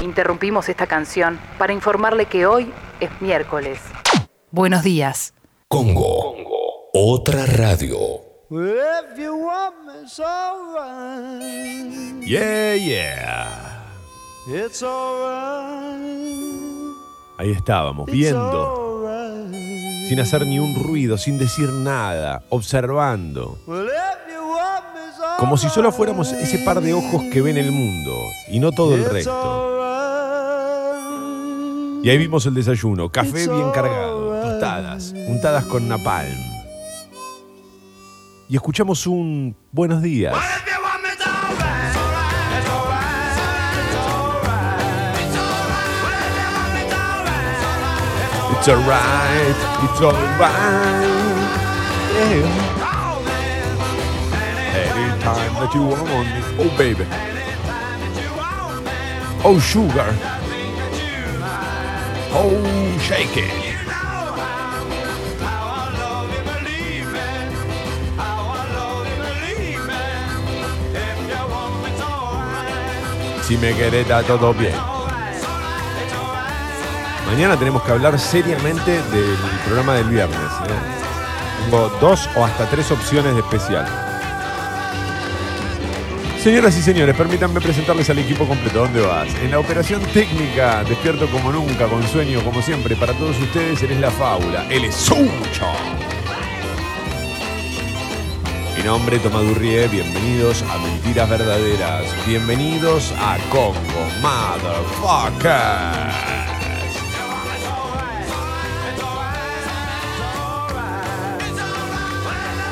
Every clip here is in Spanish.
Interrumpimos esta canción para informarle que hoy es miércoles. Buenos días. Congo. Otra radio. If you want me, it's alright. Yeah, yeah. It's alright. Ahí estábamos, It's viendo, sin hacer ni un ruido, sin decir nada, observando. Well, Como si solo fuéramos ese par de ojos que ven el mundo y no todo el resto. Y ahí vimos el desayuno, café bien cargado, tostadas, untadas con napalm. Y escuchamos un buenos días. It's alright, it's alright. Yeah. Anytime that you want me. Oh, baby. Oh, sugar. Oh, shake it. Si me querés, está todo bien. Mañana tenemos que hablar seriamente del programa del viernes. ¿eh? Tengo dos o hasta tres opciones de especial. Señoras y señores, permítanme presentarles al equipo completo. ¿Dónde vas? En la operación técnica, despierto como nunca, con sueño como siempre. Para todos ustedes, él es la fábula. Él es Sucho. Mi nombre es Tomadurrie, bienvenidos a Mentiras Verdaderas. Bienvenidos a Congo Motherfuckers.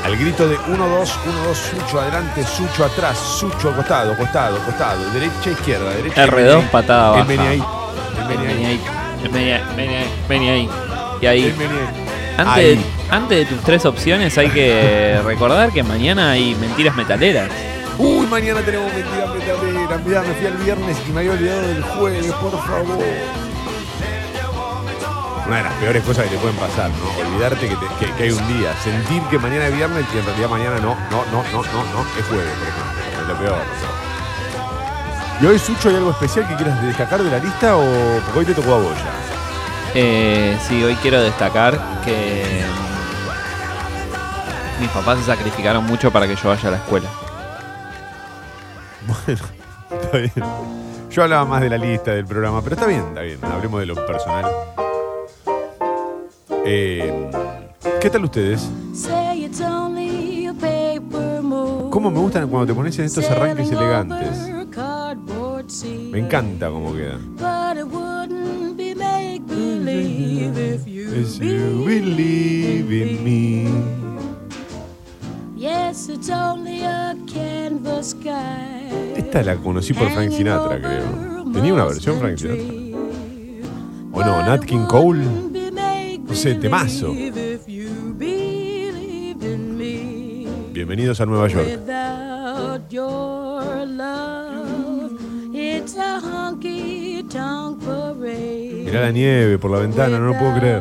Al grito de 1-2, 1-2, Sucho adelante, Sucho atrás, Sucho costado, costado, costado, derecha, izquierda, derecha. R2, vení ahí. patada El baja. vení ahí. El Vení vení ahí. ahí. Vení ahí. Vení ahí. Vení ahí. Y ahí. El. Antes, Ahí. de, antes de tus tres opciones hay que recordar que mañana hay mentiras metaleras. Uy, mañana tenemos mentiras metaleras. Mirá, me fui el viernes y me había olvidado del jueves, por favor. Una de las peores cosas que te pueden pasar, ¿no? Olvidarte que, te- que- que hay un día. Sentir que mañana es viernes y en realidad mañana no, no, no, no, no, no. Es jueves, por ejemplo. Es lo peor. ¿no? ¿Y hoy, Sucho, hay algo especial que quieras destacar de la lista o porque hoy te tocó a vos ya? Eh, sí, hoy quiero destacar que mis papás se sacrificaron mucho para que yo vaya a la escuela. Bueno, está bien. Yo hablaba más de la lista del programa, pero está bien, está bien. Hablemos de lo personal. Eh, ¿Qué tal ustedes? ¿Cómo me gustan cuando te pones en estos arranques elegantes? Me encanta cómo quedan. As you believe in me. Esta la conocí por Frank Sinatra, creo. ¿Tenía una versión Frank Sinatra? ¿O no? ¿Nat King Cole? No sé, temazo. Bienvenidos a Nueva York. Mirá la nieve por la ventana, no lo puedo creer.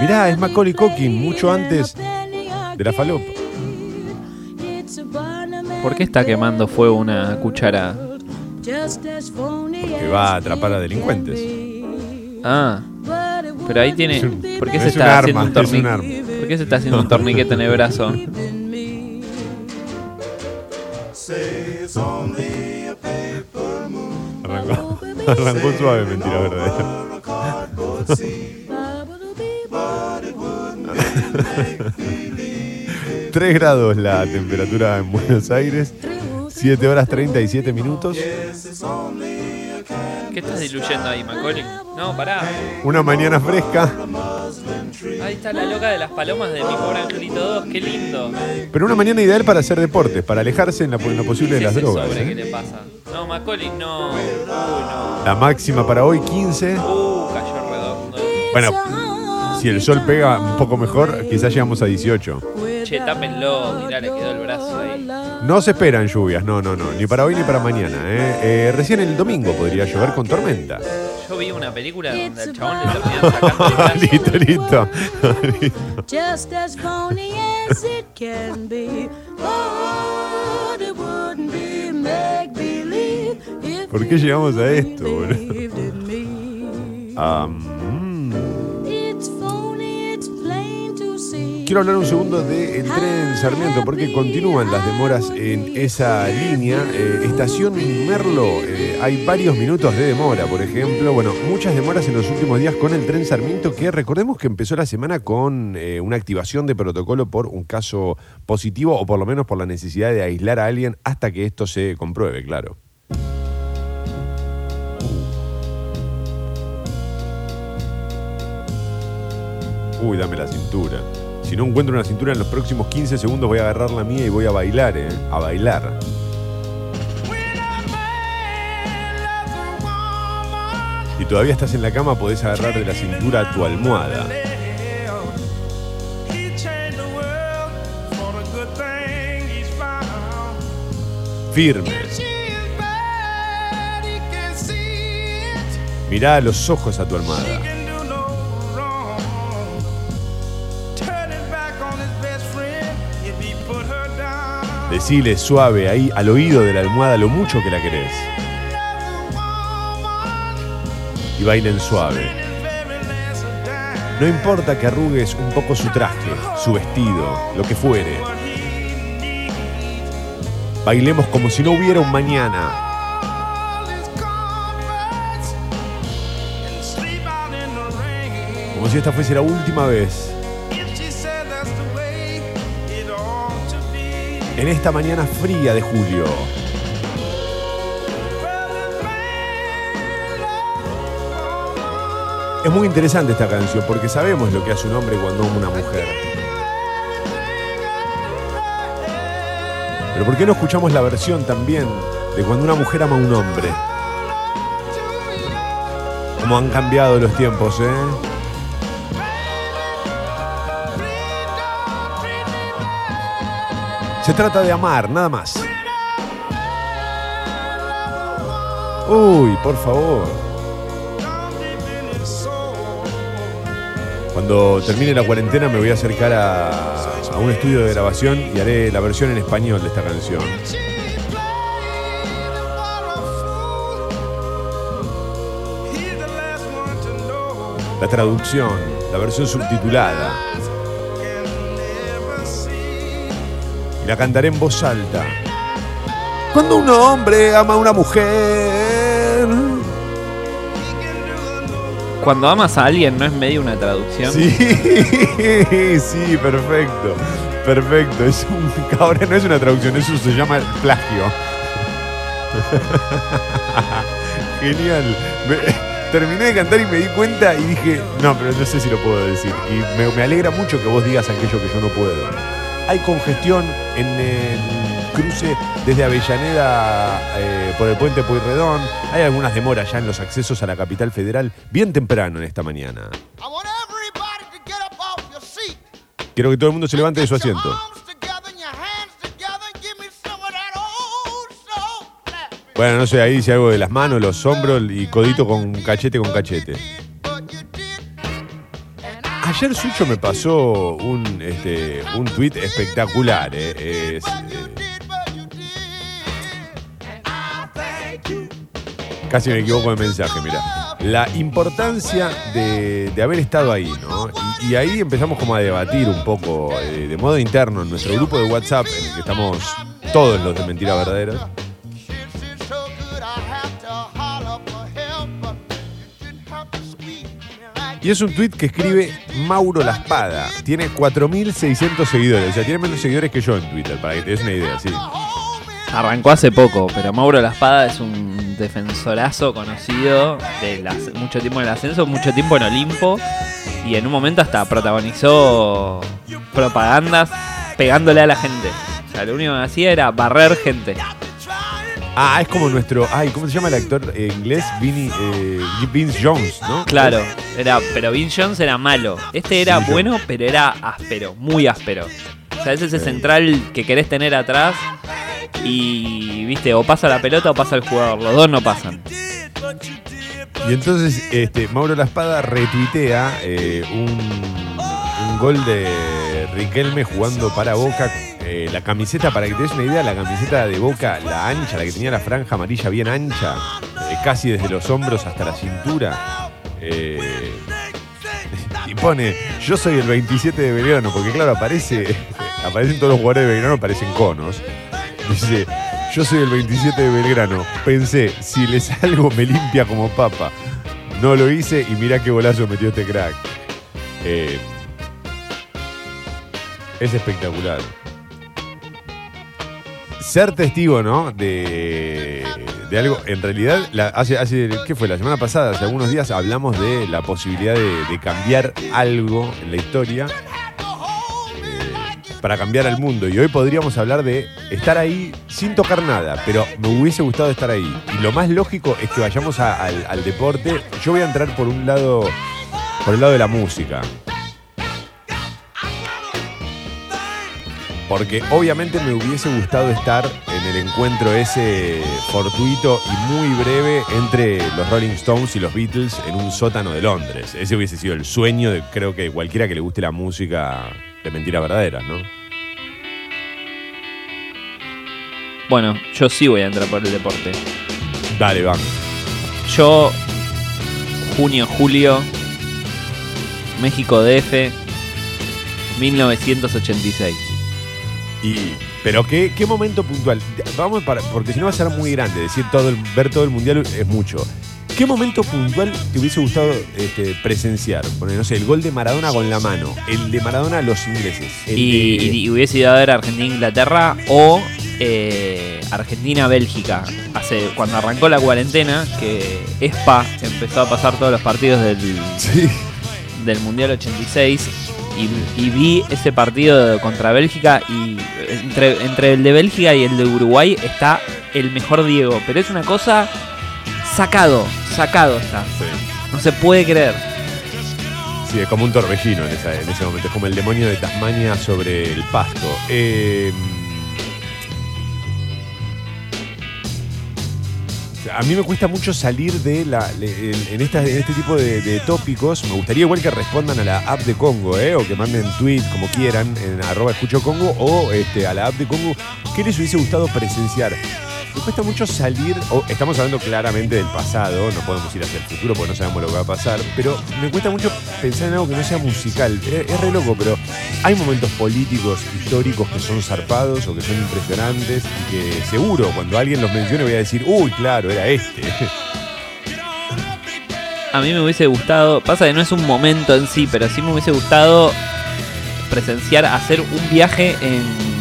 Mirá, es Macaulay Culkin, mucho antes de la falopa. ¿Por qué está quemando fuego una cuchara? Porque va a atrapar a delincuentes. Ah, pero ahí tiene. Un- ¿Por qué se está haciendo arma, un torniquete? ¿Por qué se está haciendo un torniquete en el brazo? Arrancó, arrancó suave, mentira verdadera. Tres grados la temperatura en Buenos Aires. 7 horas 37 minutos. ¿Qué estás diluyendo ahí, Macaulay? No, pará. Una mañana fresca. Ahí está la loca de las palomas de mi pobre angelito 2. Qué lindo. Pero una mañana ideal para hacer deportes, para alejarse en, la- en lo posible de ¿Qué las drogas. sobre? ¿eh? ¿Qué le pasa? No, Macaulay no. Uy, no. La máxima para hoy 15. Uh, cayó redondo. Bueno, si el sol pega un poco mejor, quizás llegamos a 18. Che, tápenlo. Mirá, le quedó el brazo ahí. No se esperan lluvias, no, no, no, ni para hoy ni para mañana. ¿eh? Eh, recién el domingo podría llover con tormenta. Yo vi una película donde al chabón le terminan sacando el brazo. listo, listo. Listo. just as phony as it can be. But it wouldn't be ¿Por qué llegamos a esto, boludo? believed Quiero hablar un segundo del tren Sarmiento porque continúan las demoras en esa línea. Eh, estación Merlo, eh, hay varios minutos de demora, por ejemplo. Bueno, muchas demoras en los últimos días con el tren Sarmiento que recordemos que empezó la semana con eh, una activación de protocolo por un caso positivo o por lo menos por la necesidad de aislar a alguien hasta que esto se compruebe, claro. Uy, dame la cintura. Si no encuentro una cintura en los próximos 15 segundos voy a agarrar la mía y voy a bailar, ¿eh? A bailar. Si todavía estás en la cama podés agarrar de la cintura a tu almohada. Firmes. Mirá a los ojos a tu almohada. Decile suave ahí al oído de la almohada lo mucho que la querés. Y bailen suave. No importa que arrugues un poco su traje, su vestido, lo que fuere. Bailemos como si no hubiera un mañana. Como si esta fuese la última vez. En esta mañana fría de julio. Es muy interesante esta canción porque sabemos lo que hace un hombre cuando ama una mujer. Pero ¿por qué no escuchamos la versión también de cuando una mujer ama a un hombre? Cómo han cambiado los tiempos, ¿eh? Se trata de amar, nada más. Uy, por favor. Cuando termine la cuarentena me voy a acercar a, un estudio de grabación y haré la versión en español de esta canción. La traducción, la versión subtitulada. La cantaré en voz alta. Cuando un hombre ama a una mujer. Cuando amas a alguien, ¿no es medio una traducción? Sí, sí, perfecto. Perfecto. Es un, ahora no es una traducción, eso se llama plagio. Genial. Me- terminé de cantar y me di cuenta y dije, no, pero no sé si lo puedo decir. Y me, me alegra mucho que vos digas aquello que yo no puedo. Hay congestión en el cruce desde Avellaneda eh, por el puente Pueyrredón. Hay algunas demoras ya en los accesos a la capital federal bien temprano en esta mañana. Quiero que todo el mundo se levante de su asiento. Bueno, no sé, ahí dice algo de las manos, los hombros y codito con cachete con cachete. Ayer Sucho me pasó un, este, un tuit espectacular. eh, es, eh, casi me equivoco de mensaje, mira. La importancia de, de haber estado ahí, ¿no? Y, ahí empezamos como a debatir un poco eh, de modo interno en nuestro grupo de WhatsApp, en el que estamos todos los de Mentiras Verdaderas. Y es un tuit que escribe Mauro La Espada. Tiene 4.600 seguidores. O sea, tiene menos seguidores que yo en Twitter, para que te des una idea, sí. Arrancó hace poco, pero Mauro La Espada es un defensorazo conocido de mucho tiempo en el ascenso, mucho tiempo en Olimpo y en un momento hasta protagonizó propagandas pegándole a la gente. O sea, lo único que hacía era barrer gente. Ah, es como nuestro. Ay, ¿cómo se llama el actor eh, inglés? Vinny, eh, Vince Jones, ¿no? Claro, era, pero Vince Jones era malo. Este era Sí, bueno, pero era áspero, muy áspero. O sea, es ese central que querés tener atrás y, viste, o pasa la pelota o pasa el jugador. Los dos no pasan. Y entonces, este, Mauro La Espada retuitea eh, un, un gol de Riquelme jugando para Boca eh, la camiseta, para que te des una idea, la camiseta de boca, la ancha, la que tenía la franja amarilla bien ancha, eh, casi desde los hombros hasta la cintura. eh, y pone, yo soy el 27 de Belgrano, porque claro, aparece, aparecen todos los jugadores de Belgrano, aparecen conos. Dice, yo soy el 27 de Belgrano. Pensé, si le salgo me limpia como papa. No lo hice y mirá qué golazo metió este crack. Es espectacular. Ser testigo, ¿no? De, de algo. En realidad, hace, hace, ¿qué fue? La semana pasada, hace algunos días, hablamos de la posibilidad de, cambiar algo en la historia para cambiar al mundo. Y hoy podríamos hablar de estar ahí sin tocar nada, pero me hubiese gustado estar ahí. Y lo más lógico es que vayamos al, al deporte. Yo voy a entrar por un lado, por el lado de la música. Porque obviamente me hubiese gustado estar en el encuentro ese fortuito y muy breve entre los Rolling Stones y los Beatles en un sótano de Londres. Ese hubiese sido el sueño de creo que cualquiera que le guste la música de mentiras verdaderas, ¿no? Bueno, yo sí voy a entrar por el deporte. Dale, van. Yo, junio, julio, México DF, 1986. Y, pero ¿qué, qué momento puntual. Vamos para, porque si no va a ser muy grande. Decir todo el, ver todo el mundial es mucho. ¿Qué momento puntual te hubiese gustado este, presenciar? Poner, no sé, el gol de Maradona con la mano, el de Maradona a los ingleses. el Y, de- y- y hubiese ido a ver Argentina-Inglaterra o eh, Argentina-Bélgica. Hace, cuando arrancó la cuarentena, que ESPA empezó a pasar todos los partidos del, Sí. del Mundial 86 y, y vi ese partido contra Bélgica y entre, entre el de Bélgica y el de Uruguay está el mejor Diego, pero es una cosa sacado, sacado está. Sí. No se puede creer. Sí, es como un torbellino en, esa- en ese momento. Es como el demonio de Tasmania sobre el pasto. Eh, a mí me cuesta mucho salir de la. en, este tipo de, de tópicos. Me gustaría igual que respondan a la app de Congo, ¿eh? O que manden tweet como quieran en arroba escucho Congo o este, a la app de Congo. ¿Qué les hubiese gustado presenciar? Me cuesta mucho salir, estamos hablando claramente del pasado, no podemos ir hacia el futuro porque no sabemos lo que va a pasar, pero me cuesta mucho pensar en algo que no sea musical. Es, es re loco, pero hay momentos políticos, históricos que son zarpados o que son impresionantes y que seguro cuando alguien los mencione voy a decir, uy, claro, era este. A mí me hubiese gustado, pasa que no es un momento en sí, pero sí me hubiese gustado presenciar, hacer un viaje en...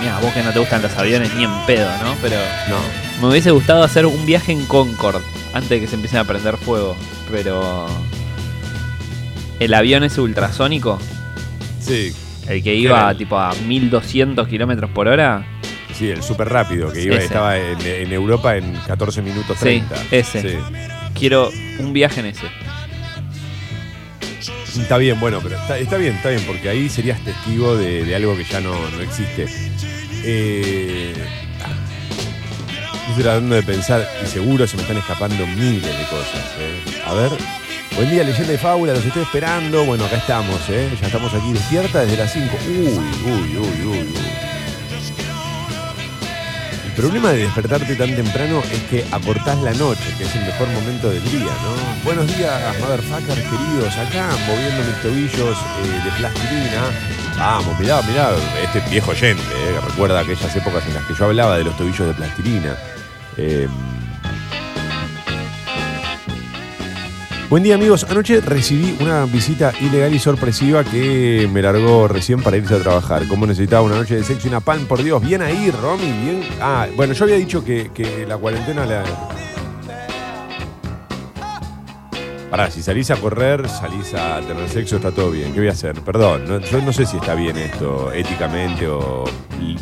Mira, vos que no te gustan los aviones ni en pedo, ¿no? Pero No. me hubiese gustado hacer un viaje en Concorde antes de que se empiecen a prender fuego, pero... El avión ese ultrasónico, Sí. el que iba el- tipo a 1200 kilómetros por hora, Sí, el súper rápido que iba, Ese. estaba en, en Europa en 14 minutos Sí, 30. ese. Sí. quiero un viaje en ese. Está bien, bueno, pero está, está bien, está bien, porque ahí serías testigo de, de algo que ya no, no existe. Eh, estoy tratando de pensar, y seguro se me están escapando miles de cosas. ¿eh? A ver, buen día, leyenda de fábula, los estoy esperando. Bueno, acá estamos, ¿eh? ya estamos aquí despierta desde las 5. Uy, uy, uy, uy, uy. Problema de despertarte tan temprano es que acortás la noche, que es el mejor momento del día, ¿no? Buenos días, motherfuckers queridos, acá moviendo mis tobillos eh, de plastilina. Vamos, mirá, mirá, este viejo oyente, eh, recuerda aquellas épocas en las que yo hablaba de los tobillos de plastilina. Eh, Buen día amigos, anoche recibí una visita ilegal y sorpresiva que me largó recién para irse a trabajar. Como necesitaba una noche de sexo y una pan, por Dios, bien ahí, Romy, bien. Ah, bueno, yo había dicho que, que la cuarentena la. Pará, si salís a correr, salís a tener sexo, está todo bien. ¿Qué voy a hacer? Perdón, yo no sé si está bien esto éticamente o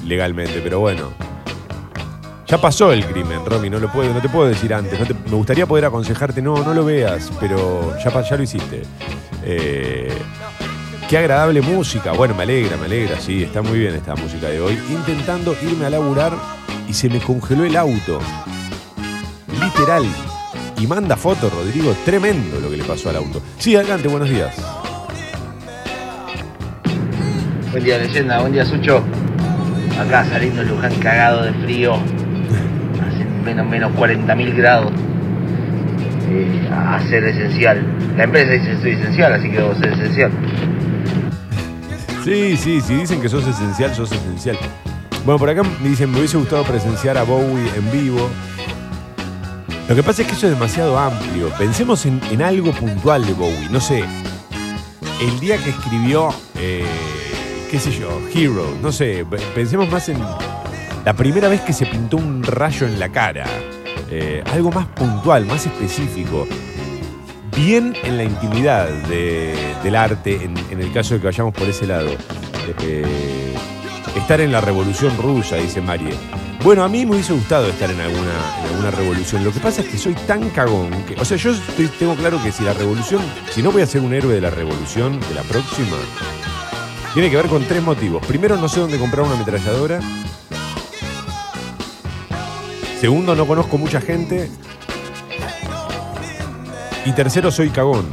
legalmente, pero bueno. Ya pasó el crimen, Romy, no, lo puedo, no te puedo decir antes. me gustaría poder aconsejarte, no, no lo veas, pero ya, ya lo hiciste. Eh, qué agradable música. Bueno, me alegra, me alegra, sí, está muy bien esta música de hoy. Intentando irme a laburar y se me congeló el auto. Literal. Y manda fotos, Rodrigo. Tremendo lo que le pasó al auto. Sí, adelante, buenos días. Buen día, leyenda. Buen día, Sucho. acá saliendo en Luján cagado de frío, menos menos 40.000 grados, eh, a ser esencial. La empresa dice soy esencial, así que debo ser esencial. Sí, sí, si dicen que sos esencial, sos esencial. Bueno, por acá me dicen, me hubiese gustado presenciar a Bowie en vivo. Lo que pasa es que eso es demasiado amplio. Pensemos en, algo puntual de Bowie. No sé, el día que escribió, eh, qué sé yo, Hero. No sé, pe- pensemos más en la primera vez que se pintó un rayo en la cara. Eh, algo más puntual, más específico. Bien en la intimidad de- del arte, en, el caso de que vayamos por ese lado. Eh, estar en la revolución rusa, dice Marie. Bueno, a mí me hubiese gustado estar en alguna, revolución. Lo que pasa es que soy tan cagón que. O sea, yo tengo claro que si la revolución. Si no voy a ser un héroe de la revolución, de la próxima. Tiene que ver con tres motivos. Primero, no sé dónde comprar una ametralladora. Segundo, no conozco mucha gente. Y tercero, soy cagón.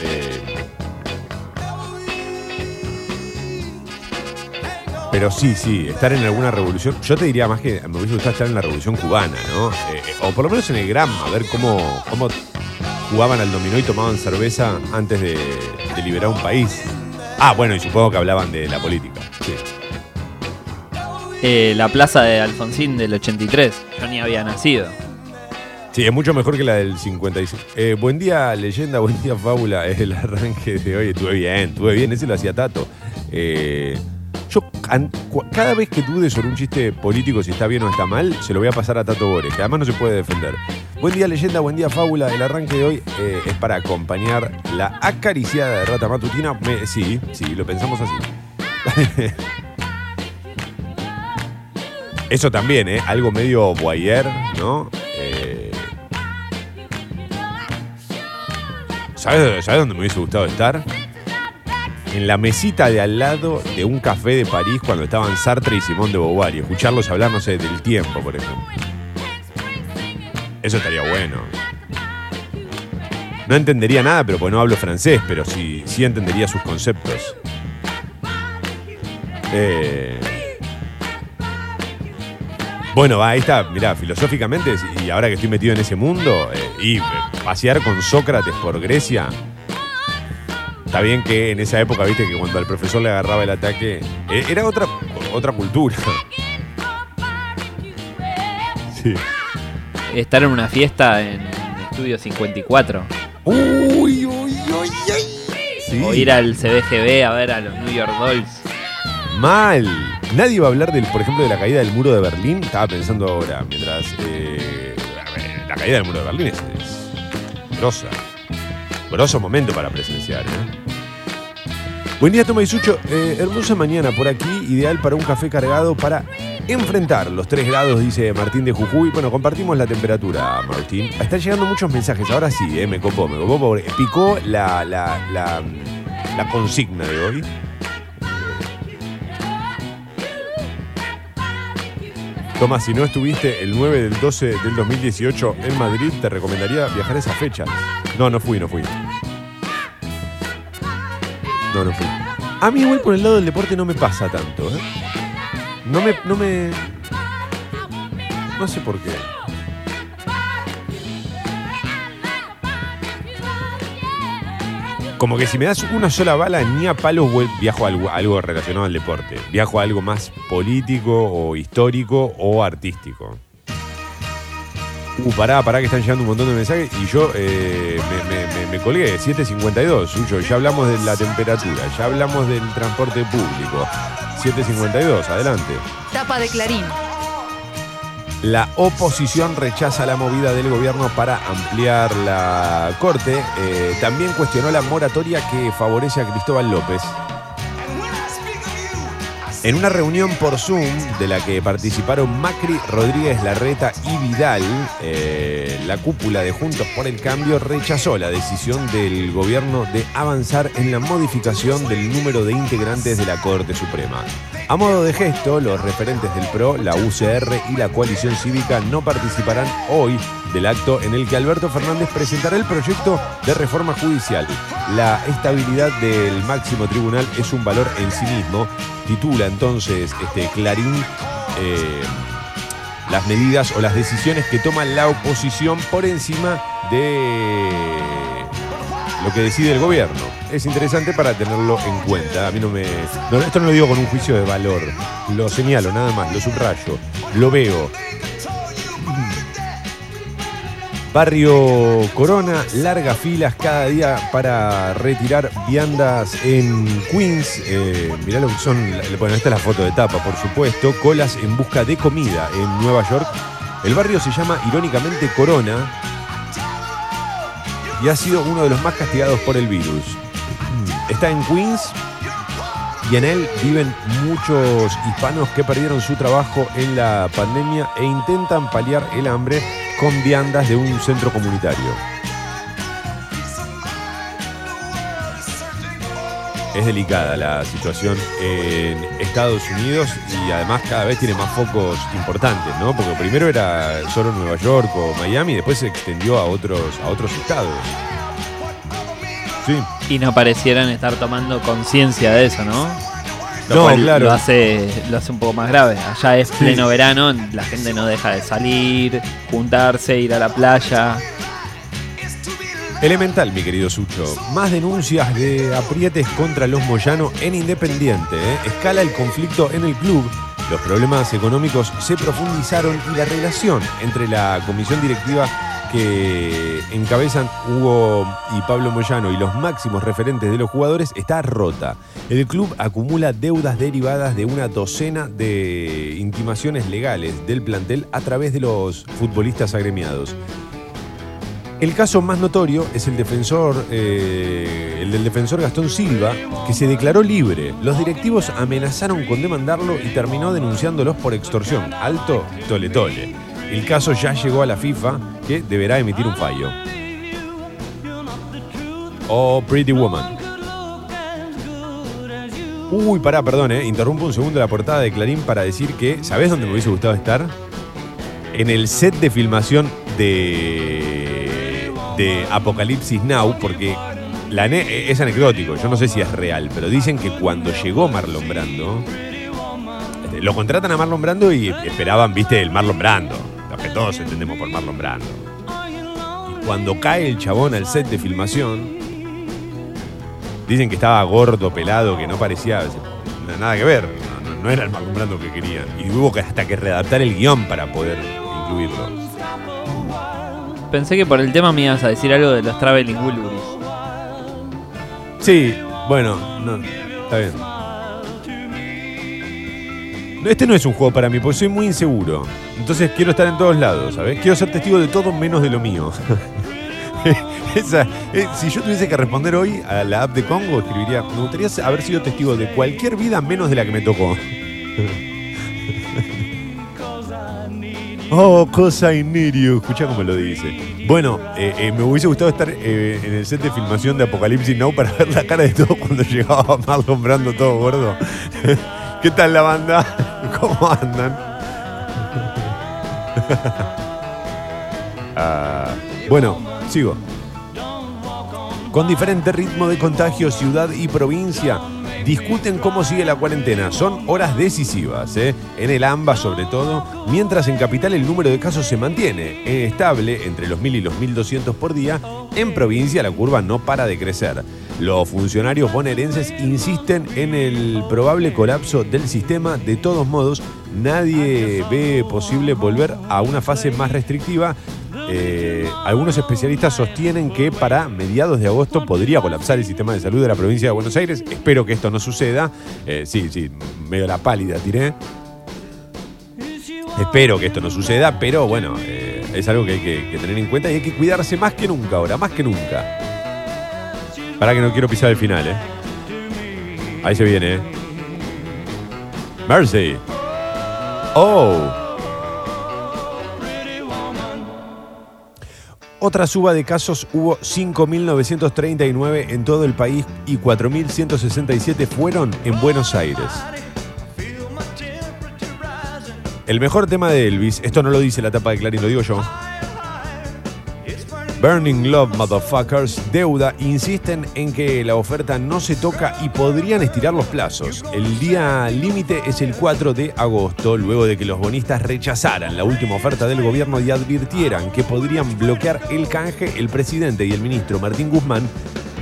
Eh, pero sí, sí, estar en alguna revolución. Yo te diría más que me hubiese gustado estar en la revolución cubana, ¿no? Eh, o por lo menos en el Granma, a ver cómo, cómo jugaban al dominó y tomaban cerveza antes de, de liberar un país. Ah, bueno, y supongo que hablaban de la política. Sí. Eh, la plaza de Alfonsín del 83. Yo ni había nacido. Sí, es mucho mejor que la del 56. Eh, buen día, leyenda, buen día, fábula. El arranque de hoy estuve bien, estuve bien. Ese lo hacía Tato. Eh, yo, cada vez que dude sobre un chiste político, si está bien o está mal, se lo voy a pasar a Tato Bores, que además no se puede defender. Buen día, leyenda, buen día, fábula. El arranque de hoy eh, es para acompañar la acariciada de rata matutina. Sí, sí, lo pensamos así. Eso también, ¿eh? Algo medio boyer, ¿no? Eh, ¿Sabes, ¿Sabes dónde me hubiese gustado estar? En la mesita de al lado de un café de París cuando estaban Sartre y Simón de Beauvoir y escucharlos hablar, no sé, del tiempo, por ejemplo. Eso estaría bueno. No entendería nada, pero pues no hablo francés, pero sí, sí entendería sus conceptos. Eh, bueno, va, ahí está, mirá, filosóficamente, y ahora que estoy metido en ese mundo, eh, y eh, pasear con Sócrates por Grecia. Está bien que en esa época, viste, que cuando al profesor le agarraba el ataque, eh, era otra, otra cultura. Sí. Estar en una fiesta en Estudio 54. Uy, uy, uy, uy. Sí. O ir al CBGB a ver a los New York Dolls. Mal. Nadie va a hablar, del, por ejemplo, de la caída del muro de Berlín. Estaba pensando ahora, mientras. eh, la caída del muro de Berlín es, es grosa. Grosso momento para presenciar, ¿eh? Buen día, Toma y Sucho. Eh, hermosa mañana por aquí, ideal para un café cargado para enfrentar los 3 grados, dice Martín de Jujuy. Bueno, compartimos la temperatura, Martín. Están llegando muchos mensajes. Ahora sí, eh, me copó, me copó. porque Picó la, la consigna de hoy. Tomás, si no estuviste el 9 del 12 del 2018 en Madrid, te recomendaría viajar esa fecha. No, no fui, no fui. No, no fui. A mí igual por el lado del deporte no me pasa tanto, ¿eh? No me, no me... No sé por qué. Como que si me das una sola bala, ni a palos viajo a algo, algo relacionado al deporte. Viajo a algo más político o histórico o artístico. Uh, pará, pará, que están llegando un montón de mensajes y yo eh, me, me- me- me colgué. 7.52, suyo. Ya hablamos de la temperatura, ya hablamos del transporte público. 7.52, adelante. Tapa de Clarín. La oposición rechaza la movida del gobierno para ampliar la corte. Eh, también cuestionó la moratoria que favorece a Cristóbal López. En una reunión por Zoom de la que participaron Macri, Rodríguez Larreta y Vidal, eh, la cúpula de Juntos por el Cambio rechazó la decisión del gobierno de avanzar en la modificación del número de integrantes de la Corte Suprema. A modo de gesto, los referentes del PRO, la UCR y la coalición cívica no participarán hoy del acto en el que Alberto Fernández presentará el proyecto de reforma judicial. La estabilidad del máximo tribunal es un valor en sí mismo, titulan entonces este, Clarín eh, las medidas o las decisiones que toma la oposición por encima de lo que decide el gobierno. Es interesante para tenerlo en cuenta. A mí no me. esto no lo digo con un juicio de valor. Lo señalo, nada más, lo subrayo. Lo veo. Barrio Corona, largas filas cada día para retirar viandas en Queens. Eh, mirá lo que son, bueno, esta es la foto de tapa, por supuesto. Colas en busca de comida en Nueva York. El barrio se llama irónicamente Corona y ha sido uno de los más castigados por el virus. Está en Queens y en él viven muchos hispanos que perdieron su trabajo en la pandemia e intentan paliar el hambre con viandas de un centro comunitario. Es delicada la situación en Estados Unidos y además cada vez tiene más focos importantes, ¿no? Porque primero era solo Nueva York o Miami y después se extendió a otros, a otros estados. Sí. Y no parecieran estar tomando conciencia de eso, ¿no? Lo No, cual claro. Lo hace, lo hace un poco más grave. Allá es pleno verano, la gente no deja de salir, juntarse, ir a la playa. Elemental, mi querido Sucho. Más denuncias de aprietes contra los Moyano en Independiente. ¿eh? Escala el conflicto en el club. Los problemas económicos se profundizaron y la relación entre la comisión directiva que encabezan Hugo y Pablo Moyano y los máximos referentes de los jugadores está rota. El club acumula deudas derivadas de una docena de intimaciones legales del plantel a través de los futbolistas agremiados. El caso más notorio es el defensor, eh, el del defensor Gastón Silva, que se declaró libre. Los directivos amenazaron con demandarlo y terminó denunciándolos por extorsión. Alto tole tole. El caso ya llegó a la FIFA, que deberá emitir un fallo. Oh, Pretty Woman. Uy, pará, perdón, eh. Interrumpo un segundo la portada de Clarín para decir que, ¿sabés dónde me hubiese gustado estar? En el set de filmación de, de Apocalipsis Now, porque es anecdótico, yo no sé si es real, pero dicen que cuando llegó Marlon Brando, este, lo contratan a Marlon Brando y esperaban, viste, el Marlon Brando, que todos entendemos por Marlon Brando. Y cuando cae el chabón al set de filmación, dicen que estaba gordo, pelado, que no parecía nada que ver, no, no- no era el Marlon Brando que querían. Y hubo que hasta que redactar el guion para poder incluirlo. Pensé que por el tema me ibas a decir algo de los Traveling Wilburys. Sí, bueno, no, está bien. Este no es un juego para mí, porque soy muy inseguro. Entonces quiero estar en todos lados, ¿sabes? Quiero ser testigo de todo menos de lo mío. Eh, si yo tuviese que responder hoy a la app de Congo, escribiría, me gustaría haber sido testigo de cualquier vida menos de la que me tocó. Oh, cosa inerio. Escucha cómo lo dice. Bueno, eh, eh, me hubiese gustado estar en el set de filmación de Apocalipsis Now para ver la cara de todos cuando llegaba Marlon todo gordo. ¿Qué tal la banda? ¿Cómo andan? Ah, bueno, sigo. Con diferente ritmo de contagio, ciudad y provincia discuten cómo sigue la cuarentena. Son horas decisivas, ¿eh? en el AMBA sobre todo, mientras en Capital el número de casos se mantiene estable entre los 1.000 y los 1.200 por día. En provincia la curva no para de crecer. Los funcionarios bonaerenses insisten en el probable colapso del sistema. De todos modos, nadie ve posible volver a una fase más restrictiva. Eh, algunos especialistas sostienen que para mediados de agosto podría colapsar el sistema de salud de la provincia de Buenos Aires. Espero que esto no suceda. Eh, sí, sí, medio la pálida tiré. Espero que esto no suceda, pero bueno, eh, es algo que hay que, que tener en cuenta y hay que cuidarse más que nunca ahora, más que nunca. Para que no quiero pisar el final, ¿eh? Ahí se viene, ¿eh? Mercy. Oh. Otra suba de casos hubo 5.939 en todo el país y 4.167 fueron en Buenos Aires. El mejor tema de Elvis, esto no lo dice la tapa de Clarín, lo digo yo. Burning Love Motherfuckers, Deuda, insisten en que la oferta no se toca y podrían estirar los plazos. El día límite es el 4 de agosto, luego de que los bonistas rechazaran la última oferta del gobierno y advirtieran que podrían bloquear el canje, el presidente y el ministro Martín Guzmán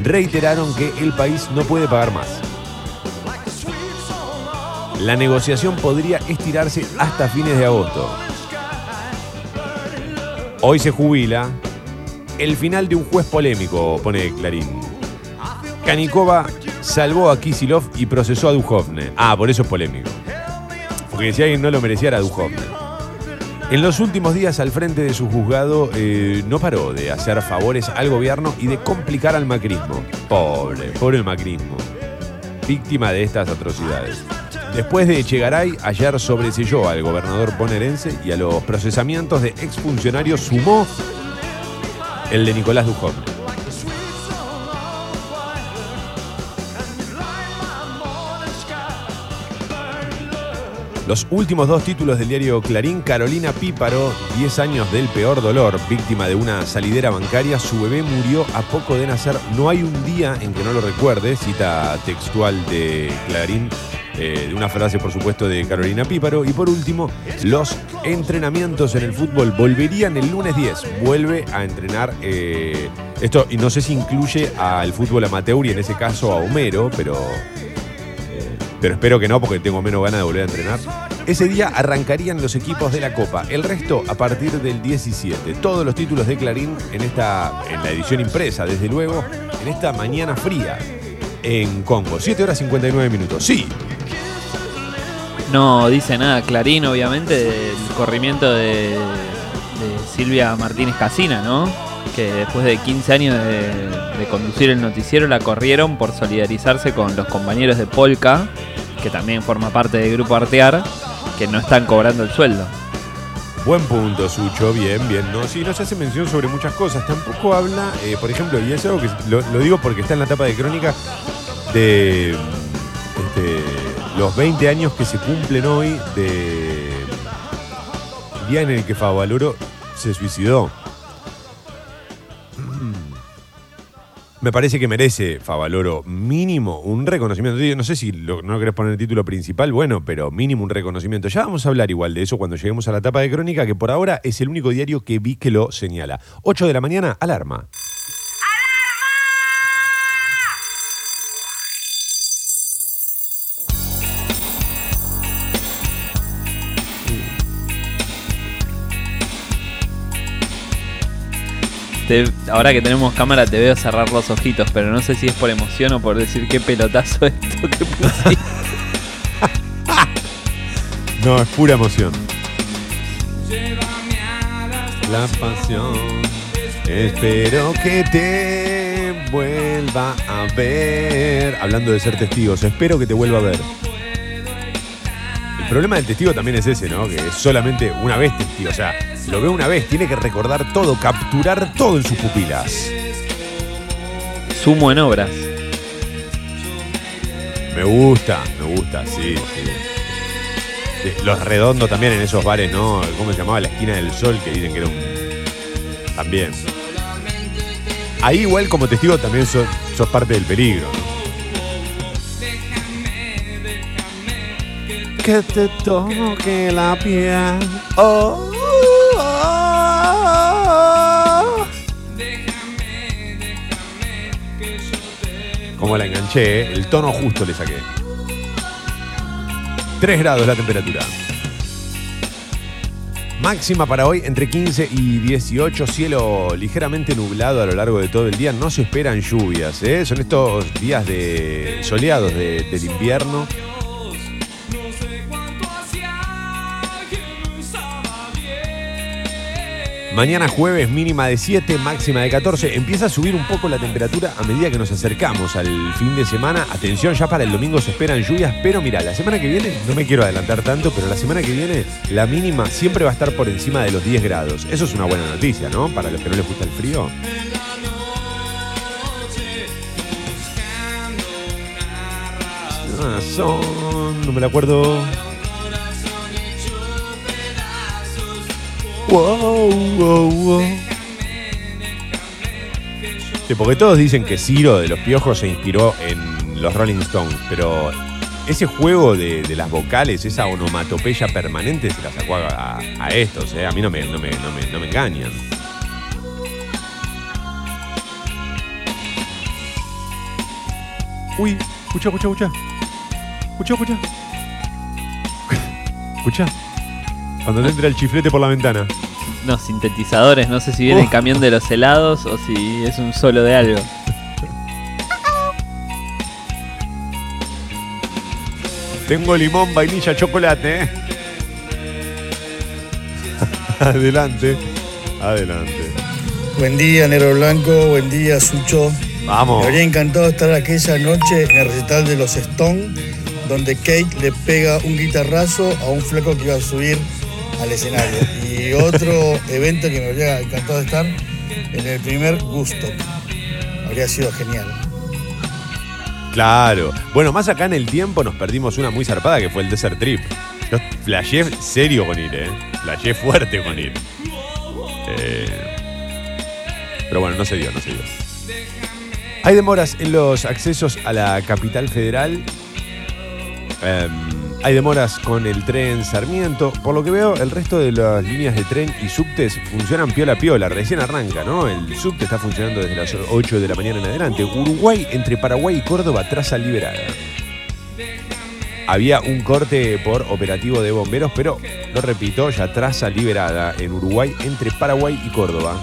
reiteraron que el país no puede pagar más. La negociación podría estirarse hasta fines de agosto. Hoy se jubila el final de un juez polémico, pone Clarín. Kanikova salvó a Kisilov y procesó a Duhovne. Ah, por eso es polémico. Porque si alguien no lo merecía era Duhovne. En los últimos días al frente de su juzgado eh, no paró de hacer favores al gobierno y de complicar al macrismo. Pobre, pobre el macrismo. Víctima de estas atrocidades. Después de Echegaray, ayer sobreselló al gobernador bonaerense y a los procesamientos de exfuncionarios sumó el de Nicolás Dujovne. Los últimos dos títulos del diario Clarín, Carolina Píparo, 10 años del peor dolor, víctima de una salidera bancaria, su bebé murió a poco de nacer, no hay un día en que no lo recuerde, cita textual de Clarín, eh, una frase por supuesto de Carolina Píparo, y por último, los entrenamientos en el fútbol volverían el lunes 10, vuelve a entrenar, eh, esto, y no sé si incluye al fútbol amateur y en ese caso a Homero, pero pero espero que no porque tengo menos ganas de volver a entrenar. Ese día arrancarían los equipos de la Copa. El resto a partir del 17. Todos los títulos de Clarín en esta en la edición impresa, desde luego, en esta mañana fría en Congo. 7 horas 59 minutos. Sí. No dice nada Clarín, obviamente, del corrimiento de, Silvia Martínez Casina, ¿no? Que después de 15 años de, de conducir el noticiero la corrieron por solidarizarse con los compañeros de Polka, que también forma parte del grupo Artear, que no están cobrando el sueldo. Buen punto, Sucho. Bien, bien. No, sí, no se hace mención sobre muchas cosas. Tampoco habla, eh, por ejemplo, y es algo que lo, digo porque está en la etapa de crónica de este, los 20 años que se cumplen hoy de día en el que Favaloro se suicidó. Me parece que merece Favaloro mínimo un reconocimiento. No sé si lo- no querés poner el título principal, bueno, pero mínimo un reconocimiento. Ya vamos a hablar igual de eso cuando lleguemos a la etapa de crónica, que por ahora es el único diario que vi que lo señala. 8 de la mañana, alarma. Ahora que tenemos cámara te veo cerrar los ojitos, pero no sé si es por emoción o por decir qué pelotazo esto que pusiste. No, es pura emoción. La pasión. Espero que te vuelva a ver. Hablando de ser testigos, espero que te vuelva a ver. El problema del testigo también es ese, ¿no? Que es solamente una vez testigo. O sea, lo ve una vez, tiene que recordar todo, capturar todo en sus pupilas. Sumo en obras. Me gusta, me gusta, sí, Los redondos también en esos bares, ¿no? ¿Cómo se llamaba? La esquina del sol, que dicen que era un. También. Ahí, igual, como testigo, también sos, sos parte del peligro, ¿no? Que te toque la piel. Oh, oh, oh. Como la enganché, ¿eh? el tono justo le saqué. 3 grados la temperatura. Máxima para hoy entre 15 y 18, cielo ligeramente nublado a lo largo de todo el día. No se esperan lluvias, ¿eh? son estos días de soleados de- del invierno. Mañana jueves mínima de 7, máxima de 14. Empieza a subir un poco la temperatura a medida que nos acercamos al fin de semana. Atención, ya para el domingo se esperan lluvias, pero mira, la semana que viene, no me quiero adelantar tanto, pero la semana que viene la mínima siempre va a estar por encima de los 10 grados. Eso es una buena noticia, ¿no? Para los que no les gusta el frío. Ah, son, no me la acuerdo. Wow, wow, wow. Sí, porque todos dicen que Ciro de los Piojos se inspiró en los Rolling Stones, pero ese juego de, de las vocales, esa onomatopeya permanente, se la sacó a, a estos, ¿eh? A mí no me, no me, no me, no me engañan. Uy, escucha, escucha, escucha. Escucha, escucha. Escucha. Cuando te entra el chiflete por la ventana. No, sintetizadores, no sé si viene el Oh. camión de los helados o si es un solo de algo. Tengo limón, vainilla, chocolate. ¿eh? adelante, adelante. Buen día, Nero Blanco. Buen día, Sucho. Me Vamos. habría encantado estar aquella noche en el recital de los Stone, donde Kate le pega un guitarrazo a un flaco que iba a subir al escenario. Y otro evento que me habría encantado estar en el primer Gusto. Habría sido genial. Claro. Bueno, más acá en el tiempo nos perdimos una muy zarpada que fue el Desert Trip. Yo flasheé serio con ir, ¿eh? Flasheé fuerte con ir. Eh, pero bueno, no se dio, no se dio. Hay demoras en los accesos a la capital federal. Em, hay demoras con el tren Sarmiento. Por lo que veo, el resto de las líneas de tren y subtes funcionan piola piola. Recién arranca, ¿no? El subte está funcionando desde las 8 de la mañana en adelante. Uruguay, entre Paraguay y Córdoba, traza liberada. Había un corte por operativo de bomberos, pero lo repito, ya traza liberada en Uruguay entre Paraguay y Córdoba.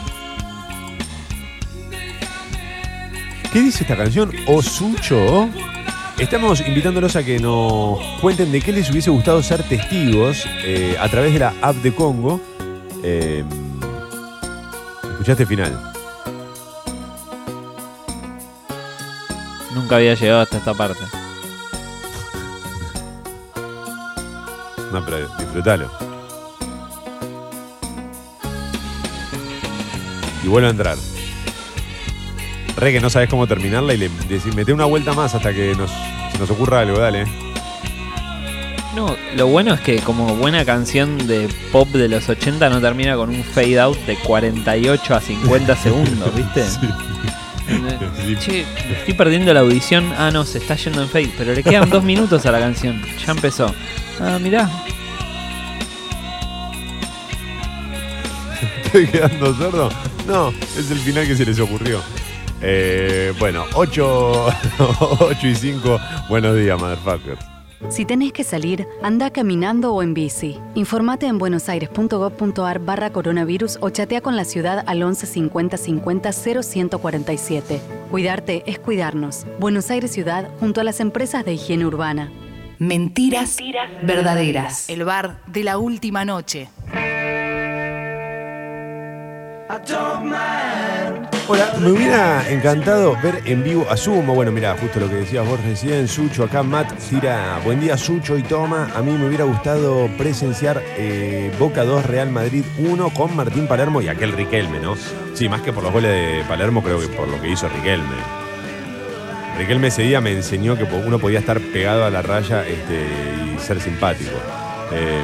¿Qué dice esta canción? Osucho. Estamos invitándolos a que nos cuenten de qué les hubiese gustado ser testigos eh, a través de la app de Congo. Eh, escuchaste final. Nunca había llegado hasta esta parte. No, pero disfrútalo. Y vuelve a entrar. Re que no sabes cómo terminarla y le decís, mete una vuelta más hasta que nos, se nos ocurra algo, dale. No, lo bueno es que como buena canción de pop de los 80 no termina con un fade out de 48 a 50 segundos, ¿viste? Sí. Che, estoy perdiendo la audición. Ah, no, se está yendo en fade, pero le quedan dos minutos a la canción. Ya empezó. Ah, mirá. ¿Estoy quedando sordo? No, es el final que se les ocurrió. Eh, bueno, 8, 8 y 5. Buenos días, motherfuckers. Si tenés que salir, anda caminando o en bici. Informate en buenosaires.gov.ar barra coronavirus o chatea con la ciudad al 11 50 50 0147. Cuidarte es cuidarnos. Buenos Aires Ciudad junto a las empresas de higiene urbana. Mentiras, verdaderas. El bar de la última noche. Me hubiera encantado ver en vivo a Sumo. Bueno, mira, justo lo que decías vos recién, Sucho, acá Matt tira buen día Sucho y toma. A mí me hubiera gustado presenciar eh, Boca 2 Real Madrid 1 con Martín Palermo y aquel Riquelme, ¿no? Sí, más que por los goles de Palermo, creo que por lo que hizo Riquelme. Riquelme ese día me enseñó que uno podía estar pegado a la raya este, y ser simpático. Eh,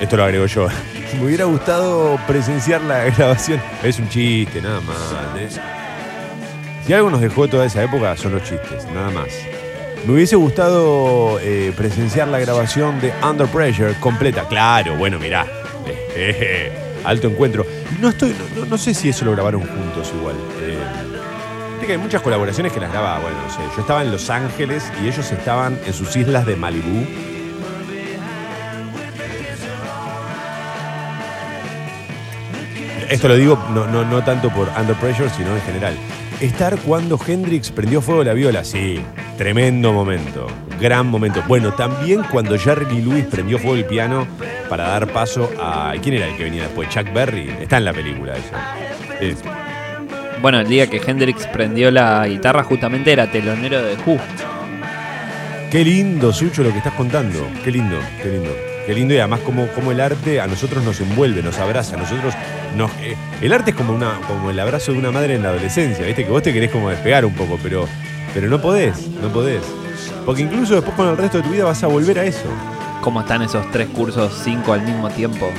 esto lo agrego yo. Me hubiera gustado presenciar la grabación. Es un chiste, nada más. ¿eh? Si algo nos dejó toda esa época son los chistes, nada más. Me hubiese gustado eh, presenciar la grabación de Under Pressure completa. Claro, bueno, mirá. Eh, alto encuentro. No estoy, no, no- sé si eso lo grabaron juntos igual. Eh, que hay muchas colaboraciones que las graba, bueno, no sé. Yo estaba en Los Ángeles y ellos estaban en sus islas de Malibú. Esto lo digo no, no, no tanto por Under Pressure, sino en general. Estar cuando Hendrix prendió fuego la viola, sí, tremendo momento, gran momento. Bueno, también cuando Jerry Lee Lewis prendió fuego el piano para dar paso a. ¿Quién era el que venía después? Chuck Berry. Está en la película eso. Bueno, el día que Hendrix prendió la guitarra justamente era telonero de Who. Qué lindo, Sucho, lo que estás contando. Qué lindo, qué lindo. Qué lindo y además como, como el arte a nosotros nos envuelve, nos abraza. A nosotros nos, eh, el arte es como, una, como el abrazo de una madre en la adolescencia, ¿viste? Que vos te querés como despegar un poco, pero, pero no podés, no podés. Porque incluso después con el resto de tu vida vas a volver a eso. ¿Cómo están esos tres cursos, cinco al mismo tiempo?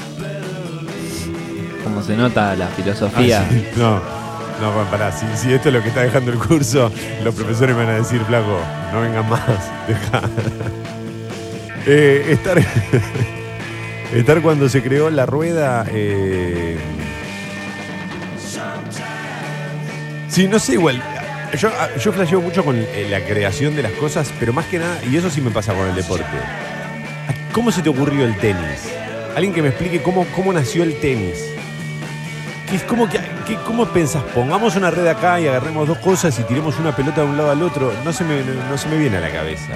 Como se nota la filosofía. Ah, sí. No. No, bueno, pará, si, si esto es lo que está dejando el curso, los profesores me van a decir, flaco, no vengan más, deja. Eh, estar, estar cuando se creó la rueda. eh, sí, no sé, igual. Yo, yo flasheo mucho con eh, la creación de las cosas, pero más que nada, y eso sí me pasa con el deporte. ¿Cómo se te ocurrió el tenis? Alguien que me explique cómo, cómo nació el tenis. ¿Qué es como que, qué- ¿Cómo pensás? Pongamos una red acá y agarremos dos cosas y tiremos una pelota de un lado al otro. No se me, no, se me viene a la cabeza.